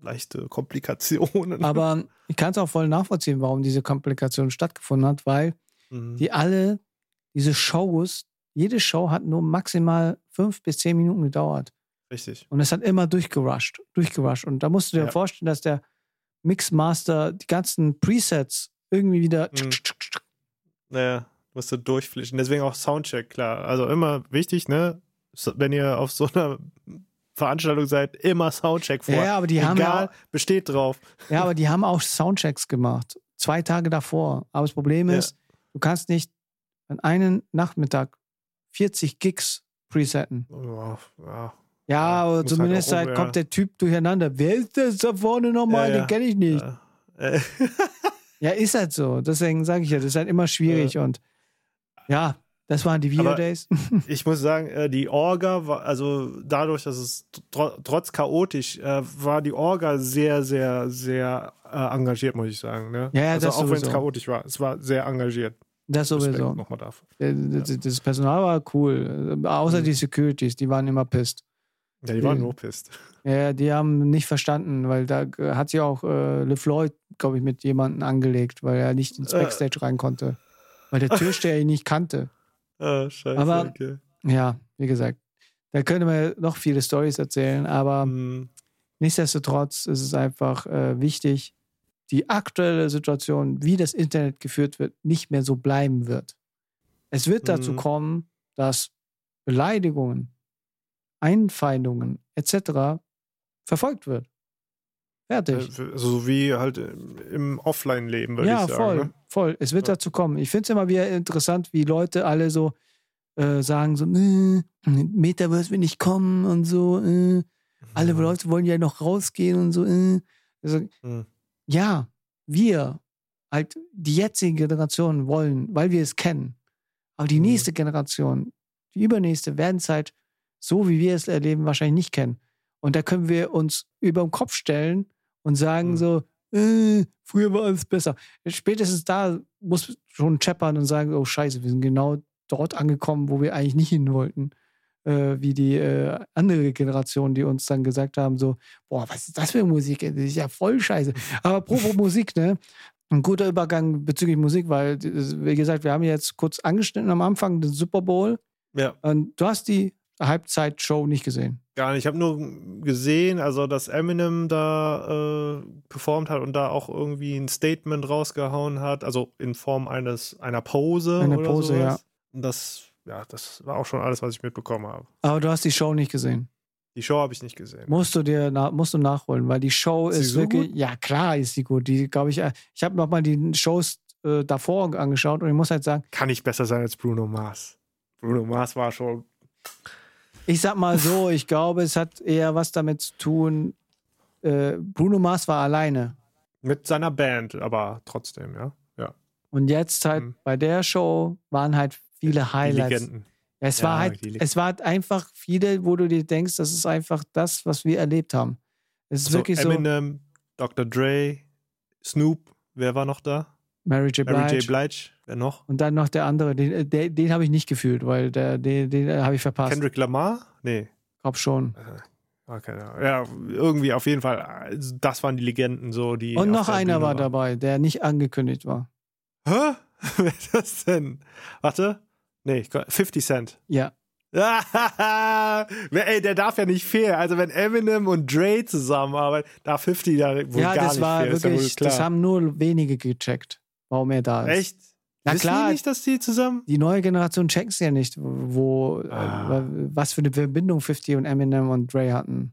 leichte Komplikationen. Aber ich kann es auch voll nachvollziehen, warum diese Komplikation stattgefunden hat, weil mhm. die alle, diese Shows, jede Show hat nur maximal fünf bis zehn Minuten gedauert. Richtig. Und es hat immer durchgerusht, durchgerusht. Und da musst du dir ja. vorstellen, dass der Mixmaster die ganzen Presets irgendwie wieder. Mhm. Naja, musst du durchflischen. Deswegen auch Soundcheck, klar. Also immer wichtig, ne? Wenn ihr auf so einer Veranstaltung seid, immer Soundcheck vor. Ja, aber die Egal, haben ja, besteht drauf. Ja, aber die haben auch Soundchecks gemacht. Zwei Tage davor. Aber das Problem ist, ja. du kannst nicht an einem Nachmittag 40 Gigs presetten. Ja, ja. Ja, aber halt zumindest halt, halt kommt der Typ durcheinander. Wer ist das da vorne nochmal? Den kenne ich nicht. Ja. ist halt so. Deswegen sage ich ja, das ist halt immer schwierig und ja, das waren die Video Days. ich muss sagen, äh, die Orga war, also dadurch, dass es trotz chaotisch äh, war, die Orga sehr, sehr, sehr äh, engagiert, muss ich sagen. Ne? Ja, ja also auch wenn es chaotisch war, es war sehr engagiert. Das sowieso. Nochmal dafür. Das, das, Personal war cool. Außer mhm. die Securities, die waren immer pisst. Ja, die waren nur pisst. Ja, die haben nicht verstanden, weil da hat sich auch äh, LeFloid, glaube ich, mit jemandem angelegt, weil er nicht ins Backstage rein konnte. Weil der Türsteher ihn nicht kannte. Ah, scheiße. Aber okay. ja, wie gesagt, da könnte man noch viele Stories erzählen, aber mhm. nichtsdestotrotz ist es einfach äh, wichtig, die aktuelle Situation, wie das Internet geführt wird, nicht mehr so bleiben wird. Es wird dazu mhm. kommen, dass Beleidigungen, Einfeindungen etc. verfolgt wird. Fertig. Äh, so wie halt im Offline-Leben, würde ja, ich sagen. Ja, voll, ne? voll. Es wird ja. dazu kommen. Ich finde es immer wieder interessant, wie Leute alle so äh, sagen, so, äh, Metaverse will nicht kommen und so. Äh. Alle mhm. Leute wollen ja noch rausgehen und so. Äh. Also, mhm. Ja, wir, halt die jetzige Generation wollen, weil wir es kennen. Aber die mhm. nächste Generation, die übernächste, werden es halt so, wie wir es erleben, wahrscheinlich nicht kennen. Und da können wir uns über den Kopf stellen und sagen mhm. so, äh, früher war alles besser. Spätestens da muss schon scheppern und sagen, oh scheiße, wir sind genau dort angekommen, wo wir eigentlich nicht hin wollten. Äh, wie die äh, andere Generation, die uns dann gesagt haben, so, boah, was ist das für Musik? Das ist ja voll scheiße. Aber pro Musik, ne? Ein guter Übergang bezüglich Musik, weil, wie gesagt, wir haben jetzt kurz angeschnitten am Anfang den Super Bowl. Ja. Und du hast die Halbzeitshow nicht gesehen. Gar nicht. Ich habe nur gesehen, also dass Eminem da äh, performt hat und da auch irgendwie ein Statement rausgehauen hat, also in Form eines einer Pose. Eine Pose, sowas. ja. Und das, ja, das war auch schon alles, was ich mitbekommen habe. Aber du hast die Show nicht gesehen. Die Show habe ich nicht gesehen. Musst du dir musst du nachholen, weil die Show ist, ist so wirklich, gut? ja klar ist sie gut. Die glaube ich, äh, ich habe noch mal die Shows äh, davor angeschaut und ich muss halt sagen, kann nicht besser sein als Bruno Mars. Bruno Mars war schon ich sag mal so, ich glaube, es hat eher was damit zu tun. Äh, Bruno Mars war alleine. Mit seiner Band, aber trotzdem, ja. ja. Und jetzt halt mhm. bei der Show waren halt viele Highlights. Die Legenden. Es war halt, es war halt einfach viele, wo du dir denkst, das ist einfach das, was wir erlebt haben. Es ist also wirklich Eminem, so. Dr. Dre, Snoop, wer war noch da? Mary J. Blige. Mary J. Blige, wer noch? Und dann noch der andere, den, den, den habe ich nicht gefühlt, weil der, den, den habe ich verpasst. Kendrick Lamar? Nee. Glaub schon. Äh, okay, ja, irgendwie auf jeden Fall, also das waren die Legenden so, die. Und noch einer war dabei, der nicht angekündigt war. Hä? Wer ist das denn? Warte. Nee, 50 Cent. Ja. Ey, der darf ja nicht fehlen. Also wenn Eminem und Dre zusammenarbeiten, darf 50 da wohl ja, gar das nicht war fehlen. Wirklich, ja das haben nur wenige gecheckt warum er da ist. Echt? Na Wissen klar. Die nicht, dass die zusammen. Die neue Generation checkt ja nicht, wo, Ah. äh, was für eine Verbindung 50 und Eminem und Dre hatten.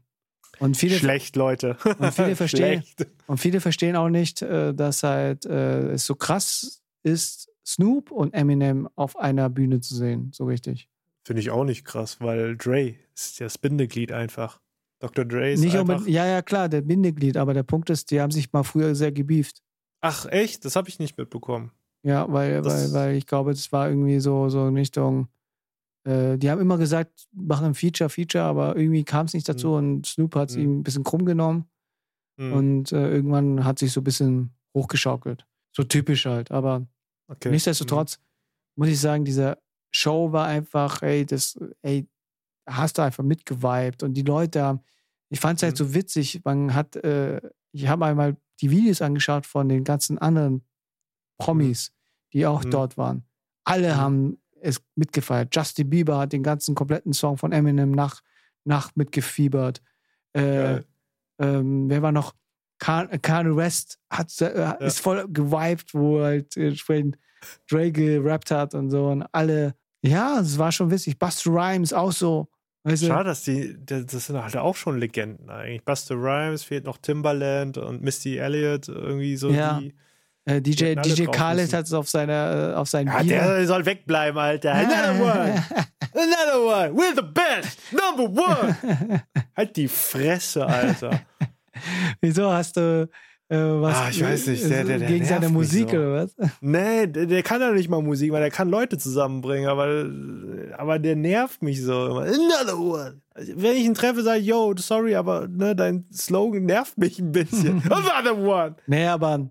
Und viele, Schlecht, Leute. Und viele verstehen, Schlecht. und viele verstehen auch nicht, äh, dass halt äh, es so krass ist, Snoop und Eminem auf einer Bühne zu sehen, so richtig. Finde ich auch nicht krass, weil Dre ist das Bindeglied einfach. Dr. Dre ist Nicht einfach. ja, ja, klar, der Bindeglied, aber der Punkt ist, die haben sich mal früher sehr gebieft. Ach, echt? Das habe ich nicht mitbekommen. Ja, weil, Das- weil, weil ich glaube, das war irgendwie so, so in Richtung, äh, die haben immer gesagt, machen ein Feature, Feature, aber irgendwie kam es nicht dazu und Snoop hat es Mhm. ihm ein bisschen krumm genommen Hm, und äh, irgendwann hat sich so ein bisschen hochgeschaukelt. So typisch halt, aber okay. nichtsdestotrotz muss ich sagen, diese Show war einfach, ey, das, ey, hast du einfach mitgeweibt und die Leute haben, ich fand es halt Mhm. so witzig, man hat, äh, ich habe einmal die Videos angeschaut von den ganzen anderen Promis, die auch Mhm. dort waren. Alle Mhm. haben es mitgefeiert. Justin Bieber hat den ganzen kompletten Song von Eminem nach, nach mitgefiebert. Äh, ähm, wer war noch? Kan- Kanye West hat, äh, ist voll gewiped, wo halt entsprechend Dre gerappt hat und so. Und alle, ja, es war schon witzig. Buster Rhymes auch so. Weißt du? Schade, dass die, das sind halt auch schon Legenden eigentlich. Buster Rhymes, fehlt noch Timbaland und Misty Elliott, irgendwie so Ja. die. Äh, DJ, DJ Khaled hat es auf seiner, äh, auf seinen Ja, Beamer- der soll wegbleiben, Alter. Another one! Another one! We're the best! Number one! halt die Fresse, Alter. Wieso hast du äh, was Ah, ich weiß nicht, der- der- der gegen seine Musik so. oder was? Nee, der, der kann ja nicht mal Musik, weil der kann Leute zusammenbringen, aber, aber der nervt mich so immer. Another one! Also, Wenn ich ihn treffe, sage ich, yo, sorry, aber ne, dein Slogan nervt mich ein bisschen. Another one! Nee, aber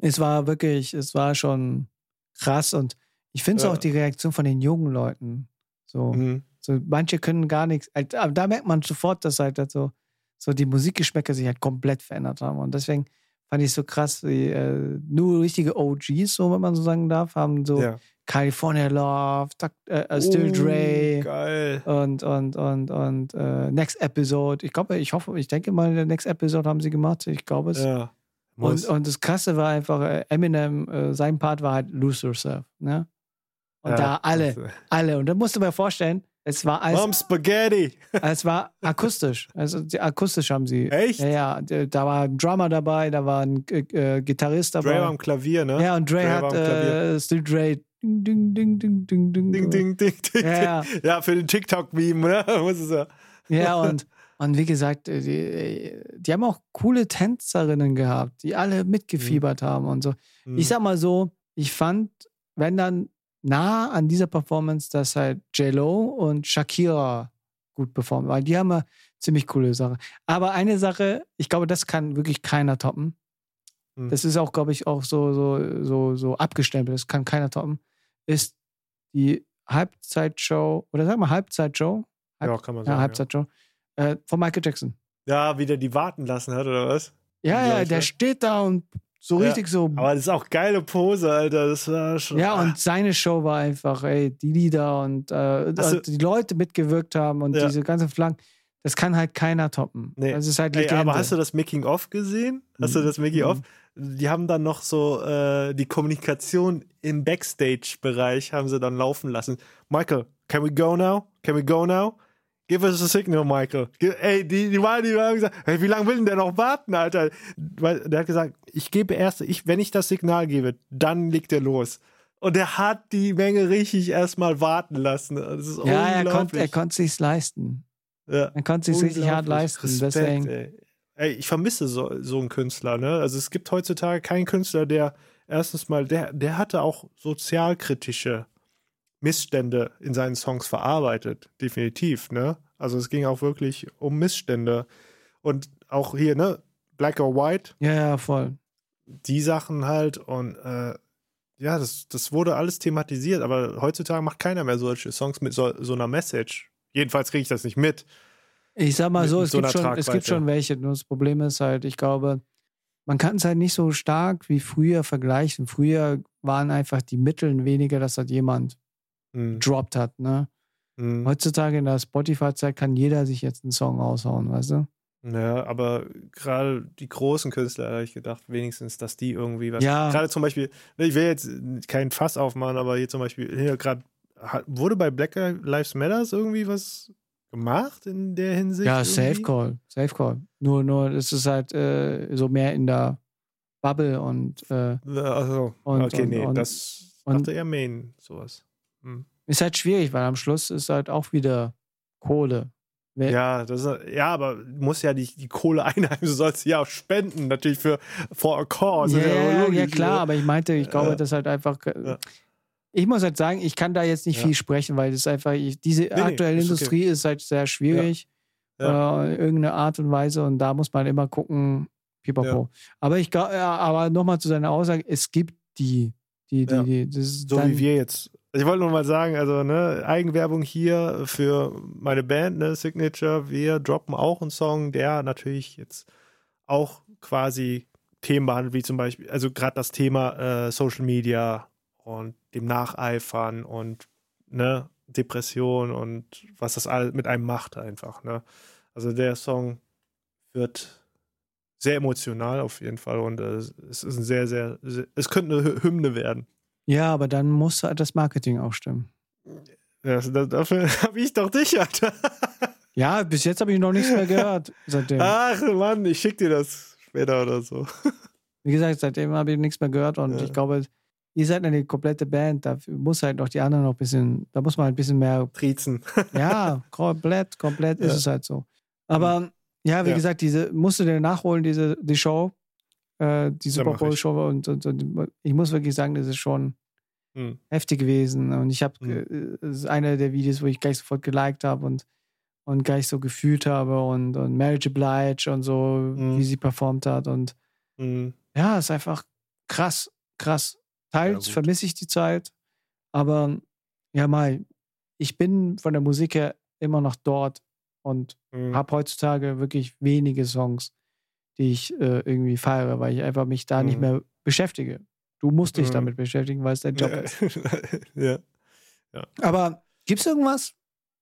es war wirklich, es war schon krass und ich finde es Ja. auch die Reaktion von den jungen Leuten. So, Mhm. so manche können gar nichts. Aber da merkt man sofort, dass halt so, so die Musikgeschmäcker sich halt komplett verändert haben. Und deswegen fand ich so krass, wie, äh, nur richtige OGs, so wenn man so sagen darf, haben so Ja. California Love, Duck, äh, äh, Still Oh, Dre Geil. und und und und äh, Next Episode. Ich glaube, ich hoffe, ich denke mal, in der Next Episode haben sie gemacht. Ich glaube es. Ja. Und, und das Krasse war einfach, äh, Eminem, äh, sein Part war halt Lose Yourself. Ne? Und Ja. da alle, alle. Und da musst du mir vorstellen, es war alles, Mom Spaghetti. es war akustisch. Also akustisch haben sie. Echt? Ja, ja. Da war ein Drummer dabei, da war ein äh, äh, Gitarrist dabei. Dre war am Klavier, ne? ja, und Dre, Dre hat äh, Still Dre. Ding, ding, ding, ding, ding, ding. Ding, ding, ding, ding. Ja, ja. für den TikTok-Meme, ne? Muss es ja. Ja, und, und wie gesagt, äh, die, die haben auch coole Tänzerinnen gehabt, die alle mitgefiebert haben und so. Hm. Ich sag mal so, ich fand, wenn dann nah an dieser Performance, dass halt J-Lo und Shakira gut performen, weil die haben ja ziemlich coole Sachen. Aber eine Sache, ich glaube, das kann wirklich keiner toppen. Hm. Das ist auch, glaube ich, auch so, so, so, so abgestempelt, das kann keiner toppen, ist die Halbzeitshow, oder sag mal Halbzeitshow, ja, kann man ja, sagen. Ja, Halbzeitshow, äh, von Michael Jackson. ja, wie der die warten lassen hat, oder was? Ja, ja, der steht da und so Ja, richtig so. Aber das ist auch geile Pose, Alter. Das war schon. Ja, ah. und seine Show war einfach, ey, die Lieder und, äh, und die Leute mitgewirkt haben und Ja. diese ganzen Flaggen, das kann halt keiner toppen. Nee. Das ist halt Ey, aber hast du das Making of gesehen? Hast du das Making of? Die haben dann noch so äh, die Kommunikation im Backstage-Bereich haben sie dann laufen lassen. Michael, can we go now? Can we go now? Give us a signal, Michael. Ey, die, die waren, die haben gesagt, hey, wie lange will denn der noch warten, Alter? Weil der hat gesagt, ich gebe erst, ich, wenn ich das Signal gebe, dann legt er los. Und er hat die Menge richtig erstmal warten lassen. Das ist ja, er konnte er konnt sich's leisten. ja. Er konnte sich's richtig hart leisten. Respekt, Deswegen, ey. Ey, ich vermisse so, so einen Künstler, ne? Also es gibt heutzutage keinen Künstler, der erstens mal, der, der hatte auch sozialkritische Missstände in seinen Songs verarbeitet, definitiv, ne? Also es ging auch wirklich um Missstände. Und auch hier, ne, Black or White, ja, ja, voll. die Sachen halt und äh, ja, das, das wurde alles thematisiert, aber heutzutage macht keiner mehr solche Songs mit so, so einer Message. Jedenfalls kriege ich das nicht mit. Ich sag mal Mit- so, mit es, so gibt schon, es gibt schon welche. Nur das Problem ist halt, ich glaube, man kann es halt nicht so stark wie früher vergleichen. Früher waren einfach die Mittel weniger, dass halt jemand Hm, droppt hat. Ne? hm. Heutzutage in der Spotify-Zeit kann jeder sich jetzt einen Song aushauen, weißt du? Ja, aber gerade die großen Künstler, habe ich gedacht, wenigstens, dass die irgendwie was. Ja. Gerade zum Beispiel, ne, ich will jetzt keinen Fass aufmachen, aber hier zum Beispiel, hier gerade, wurde bei Black Lives Matters irgendwie was gemacht in der Hinsicht. Ja, irgendwie? Safe Call. Safe Call. Nur, nur, es ist halt äh, so mehr in der Bubble und äh, Also, Und- okay, und- nee, und- das und- dachte eher Main, sowas. Hm. ist halt schwierig, weil am Schluss ist halt auch wieder Kohle. Wer- Ja, das ist, ja, aber du musst ja die, die Kohle einheimsen, du sollst sie ja auch spenden, natürlich für for a cause. Ja, ist ja, ja, klar, ne? aber ich meinte, ich glaube, Ja. das halt einfach. äh, Ja. Ich muss halt sagen, ich kann da jetzt nicht Ja. viel sprechen, weil das einfach, ich, diese nee, aktuelle ist okay. Industrie ist halt sehr schwierig. Ja. Äh, irgendeine Art und Weise und da muss man immer gucken, pipapo. Aber ich glaube, ja, aber nochmal zu seiner Aussage, es gibt die, die, die, die das ist So dann, wie wir jetzt. Also ich wollte nur mal sagen, also ne, Eigenwerbung hier für meine Band, ne, Signature. Wir droppen auch einen Song, der natürlich jetzt auch quasi Themen behandelt, wie zum Beispiel, also gerade das Thema äh, Social Media und dem Nacheifern und ne, Depression und was das alles mit einem macht einfach. Ne? Also der Song wird sehr emotional auf jeden Fall und äh, es ist ein sehr, sehr, sehr, es könnte eine Hy- Hymne werden. Ja, aber dann muss halt das Marketing auch stimmen. Das, das, dafür habe ich doch dich, Alter. Ja, bis jetzt habe ich noch nichts mehr gehört. Seitdem. Ach Mann, ich schick dir das später oder so. Wie gesagt, seitdem habe ich nichts mehr gehört und Ja. ich glaube, ihr seid eine komplette Band. Da muss halt noch die anderen noch ein bisschen, da muss man halt ein bisschen mehr Trizen. Ja, komplett, komplett ist Ja. es halt so. Aber ja, wie Ja. gesagt, diese musst du dir nachholen, diese die Show, äh, die Ja, Super mach Bowl ich. Show und, und, und ich muss wirklich sagen, das ist schon Hm. heftig gewesen und ich habe Mhm. das ist einer der Videos, wo ich gleich sofort geliked habe und und gleich so gefühlt habe und und Marriage Oblige und so, Mhm. wie sie performt hat und Hm. ja, ist einfach krass, krass. Teils gut. vermisse ich die Zeit, aber ja, mal, ich bin von der Musik her immer noch dort und Hm. habe heutzutage wirklich wenige Songs, die ich äh, irgendwie feiere, weil ich einfach mich da nicht Mhm. mehr beschäftige. Du musst dich Mhm. damit beschäftigen, weil es dein Job ist. ja. Aber gibt es irgendwas,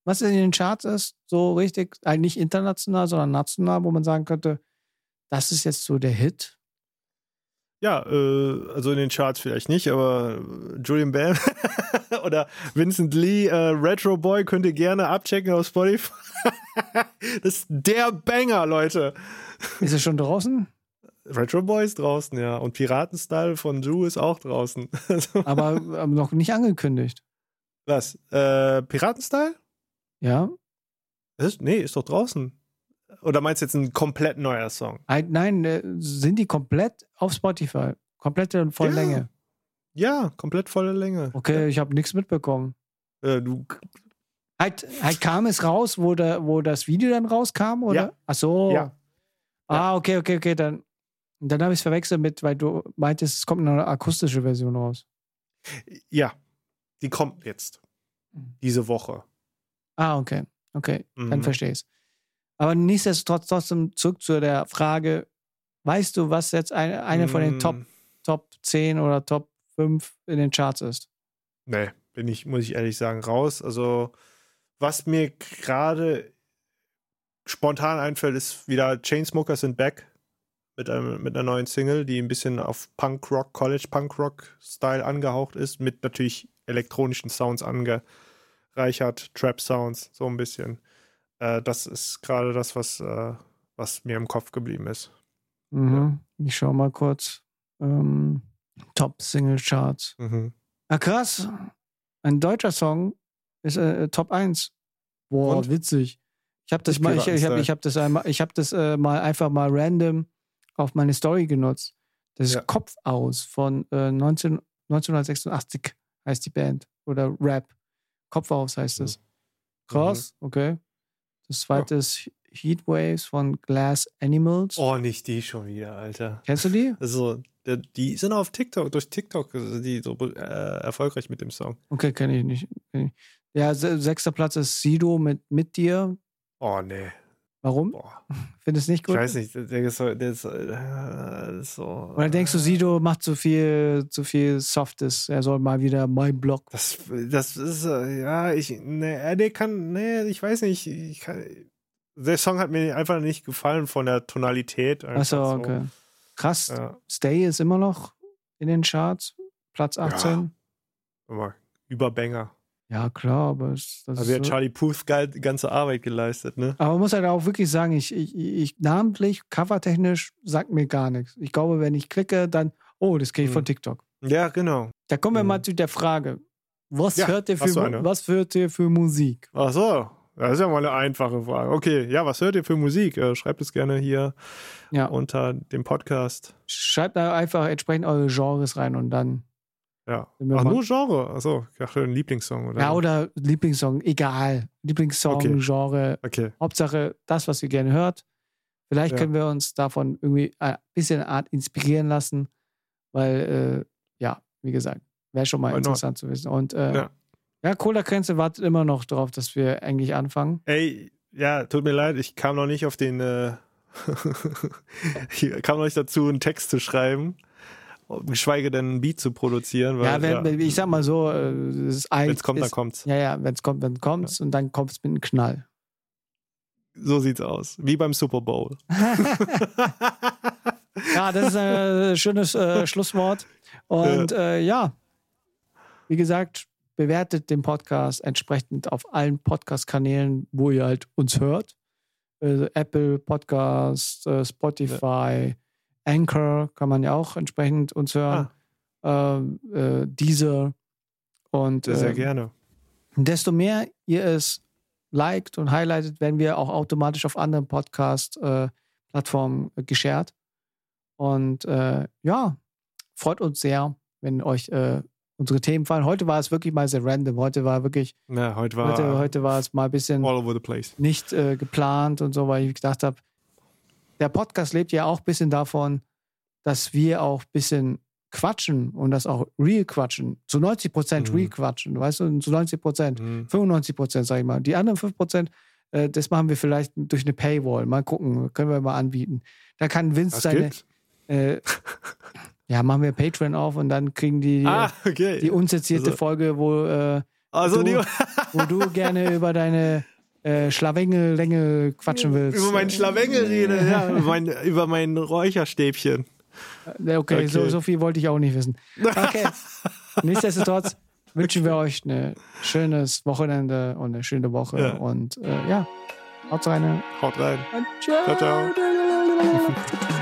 was in den Charts ist, so richtig, eigentlich nicht international, sondern national, wo man sagen könnte, das ist jetzt so der Hit? Ja, äh, also in den Charts vielleicht nicht, aber Julian Bam oder Vincent Lee, äh, Retro Boy könnt ihr gerne abchecken auf Spotify. das ist der Banger, Leute. Ist es schon draußen? Retro Boy ist draußen, ja. Und Piratenstyle von Ju ist auch draußen. Also, aber, aber noch nicht angekündigt. was? Äh, Piratenstyle? Ja? Ist, nee, ist doch draußen. Oder meinst du jetzt ein komplett neuer Song? Ein- Nein, äh, sind die komplett auf Spotify? Komplette und volle Ja. Länge. Ja, komplett volle Länge. Okay, ich habe nichts mitbekommen. Äh, du, Halt, halt kam es raus, wo, der, wo das Video dann rauskam, oder? Ja. Ach so. Ja. Ah, okay, okay, okay. Dann, dann habe ich es verwechselt mit, weil du meintest, es kommt eine akustische Version raus. ja, die kommt jetzt. Diese Woche. Ah, okay. Okay, dann Mhm. verstehe ich es. Aber nichtsdestotrotz trotzdem zurück zu der Frage, weißt du, was jetzt eine, eine von den Mm, Top, Top 10 oder Top 5 in den Charts ist? Nee, bin ich, muss ich ehrlich sagen, raus. Also, was mir gerade spontan einfällt, ist wieder Chainsmokers sind back mit, einem, mit einer neuen Single, die ein bisschen auf Punk-Rock, College-Punk-Rock-Style angehaucht ist, mit natürlich elektronischen Sounds angereichert, Trap-Sounds, so ein bisschen. Äh, das ist gerade das, was, äh, was mir im Kopf geblieben ist. Mhm. Ich schaue mal kurz. Ähm, Top Single Charts. Mhm. Ah, krass. Ein deutscher Song ist äh, Top 1. Boah, Und? witzig. Ich habe das mal, ich, ich Piratenstyle. ich hab das, einmal, ich hab das äh, mal einfach mal random auf meine Story genutzt. Das ist Ja. Kopf aus von äh, 19, 1986 heißt die Band. Oder Rap. Kopf aus heißt es. Krass, okay. Das zweite ist Heatwaves von Glass Animals. Oh, nicht die schon wieder, Alter. Kennst du die? Also, die sind auf TikTok, durch TikTok sind die so äh, erfolgreich mit dem Song. Okay, kenne ich nicht. Ja, se sechster Platz ist Sido mit Mit dir. Oh, nee. Warum? Boah. Findest du nicht gut? Ich weiß nicht, der ist so. Der ist, äh, ist so Oder denkst du, Sido macht zu viel, zu viel Softes? Er soll mal wieder mein Block. Das, das ist, äh, ja, ich, nee, äh, der kann, nee, ich weiß nicht, ich kann, der Song hat mir einfach nicht gefallen von der Tonalität. Achso, so. okay. Krass. Ja, Stay ist immer noch in den Charts. Platz 18. guck mal, Überbanger. Ja, klar, aber es, das Also ist hat so. Charlie Puth ganze Arbeit geleistet, ne? Aber man muss halt auch wirklich sagen, ich, ich, ich namentlich, covertechnisch, sagt mir gar nichts. Ich glaube, wenn ich klicke, dann, oh, das kriege ich von Mhm. TikTok. Ja, genau. Da kommen wir Mhm. mal zu der Frage, was, Ja, hört ihr für, was hört ihr für Musik? Ach so, das ist ja mal eine einfache Frage. Okay, ja, was hört ihr für Musik? Äh, schreibt es gerne hier Ja, unter dem Podcast. schreibt da einfach entsprechend eure Genres rein und dann. Ja. Ach, nur Genre. Achso, ich dachte ein Lieblingssong oder Ja, oder Lieblingssong, egal. Lieblingssong, Okay. Genre, Okay. Hauptsache das, was ihr gerne hört. Vielleicht Ja. können wir uns davon irgendwie ein bisschen Art inspirieren lassen, weil, äh, ja, wie gesagt, wäre schon mal Why not? interessant zu wissen. Und äh, ja. Ja. Cola Grenze wartet immer noch darauf, dass wir eigentlich anfangen. Ey, ja, tut mir leid, ich kam noch nicht auf den. Äh ich kam noch nicht dazu, einen Text zu schreiben. Geschweige denn einen Beat zu produzieren. Weil, ja, wenn, ich sag mal so, äh, es ist wenn es kommt, dann ist, kommt's. Ja, ja, wenn es kommt, dann kommt's und dann kommt es mit einem Knall. So sieht's aus. Wie beim Super Bowl. Ja, das ist ein schönes äh, Schlusswort. Und äh, ja, wie gesagt, bewertet den Podcast entsprechend auf allen Podcast-Kanälen, wo ihr halt uns hört. Äh, Apple Podcast, äh, Spotify, Anchor kann man ja auch entsprechend uns hören. Ähm, äh, Deezer. Und Sehr, sehr äh, gerne. desto mehr ihr es liked und highlightet, werden wir auch automatisch auf anderen Podcast-Plattformen äh, geshared. Und äh, ja, freut uns sehr, wenn euch äh, unsere Themen fallen. Heute war es wirklich mal sehr random. Heute war wirklich, Ja, heute war heute, heute war es mal ein bisschen all over the place. nicht äh, geplant und so, weil ich gedacht habe, der Podcast lebt ja auch ein bisschen davon, dass wir auch ein bisschen quatschen und das auch real quatschen. Zu 90 Prozent Mhm. real quatschen, weißt du, zu 90 Prozent. Mhm. 95 Prozent, sag ich mal. Die anderen 5 Prozent, äh, das machen wir vielleicht durch eine Paywall. Mal gucken, können wir mal anbieten. Da kann Vince Was seine. Äh, ja, machen wir Patreon auf und dann kriegen die Ah, okay. die unzensierte Also- Folge, wo, äh, also du- die, wo du gerne über deine äh, Schlawengel-Länge quatschen willst. über meinen Schlawengel rede, ja, über mein, über mein Räucherstäbchen. Äh, Okay, So, Okay. so viel wollte ich auch nicht wissen. Okay. Nichtsdestotrotz wünschen wir euch ein schönes Wochenende und eine schöne Woche. Ja. Und äh, ja, haut rein. Haut rein. Und ciao. Ciao, ciao.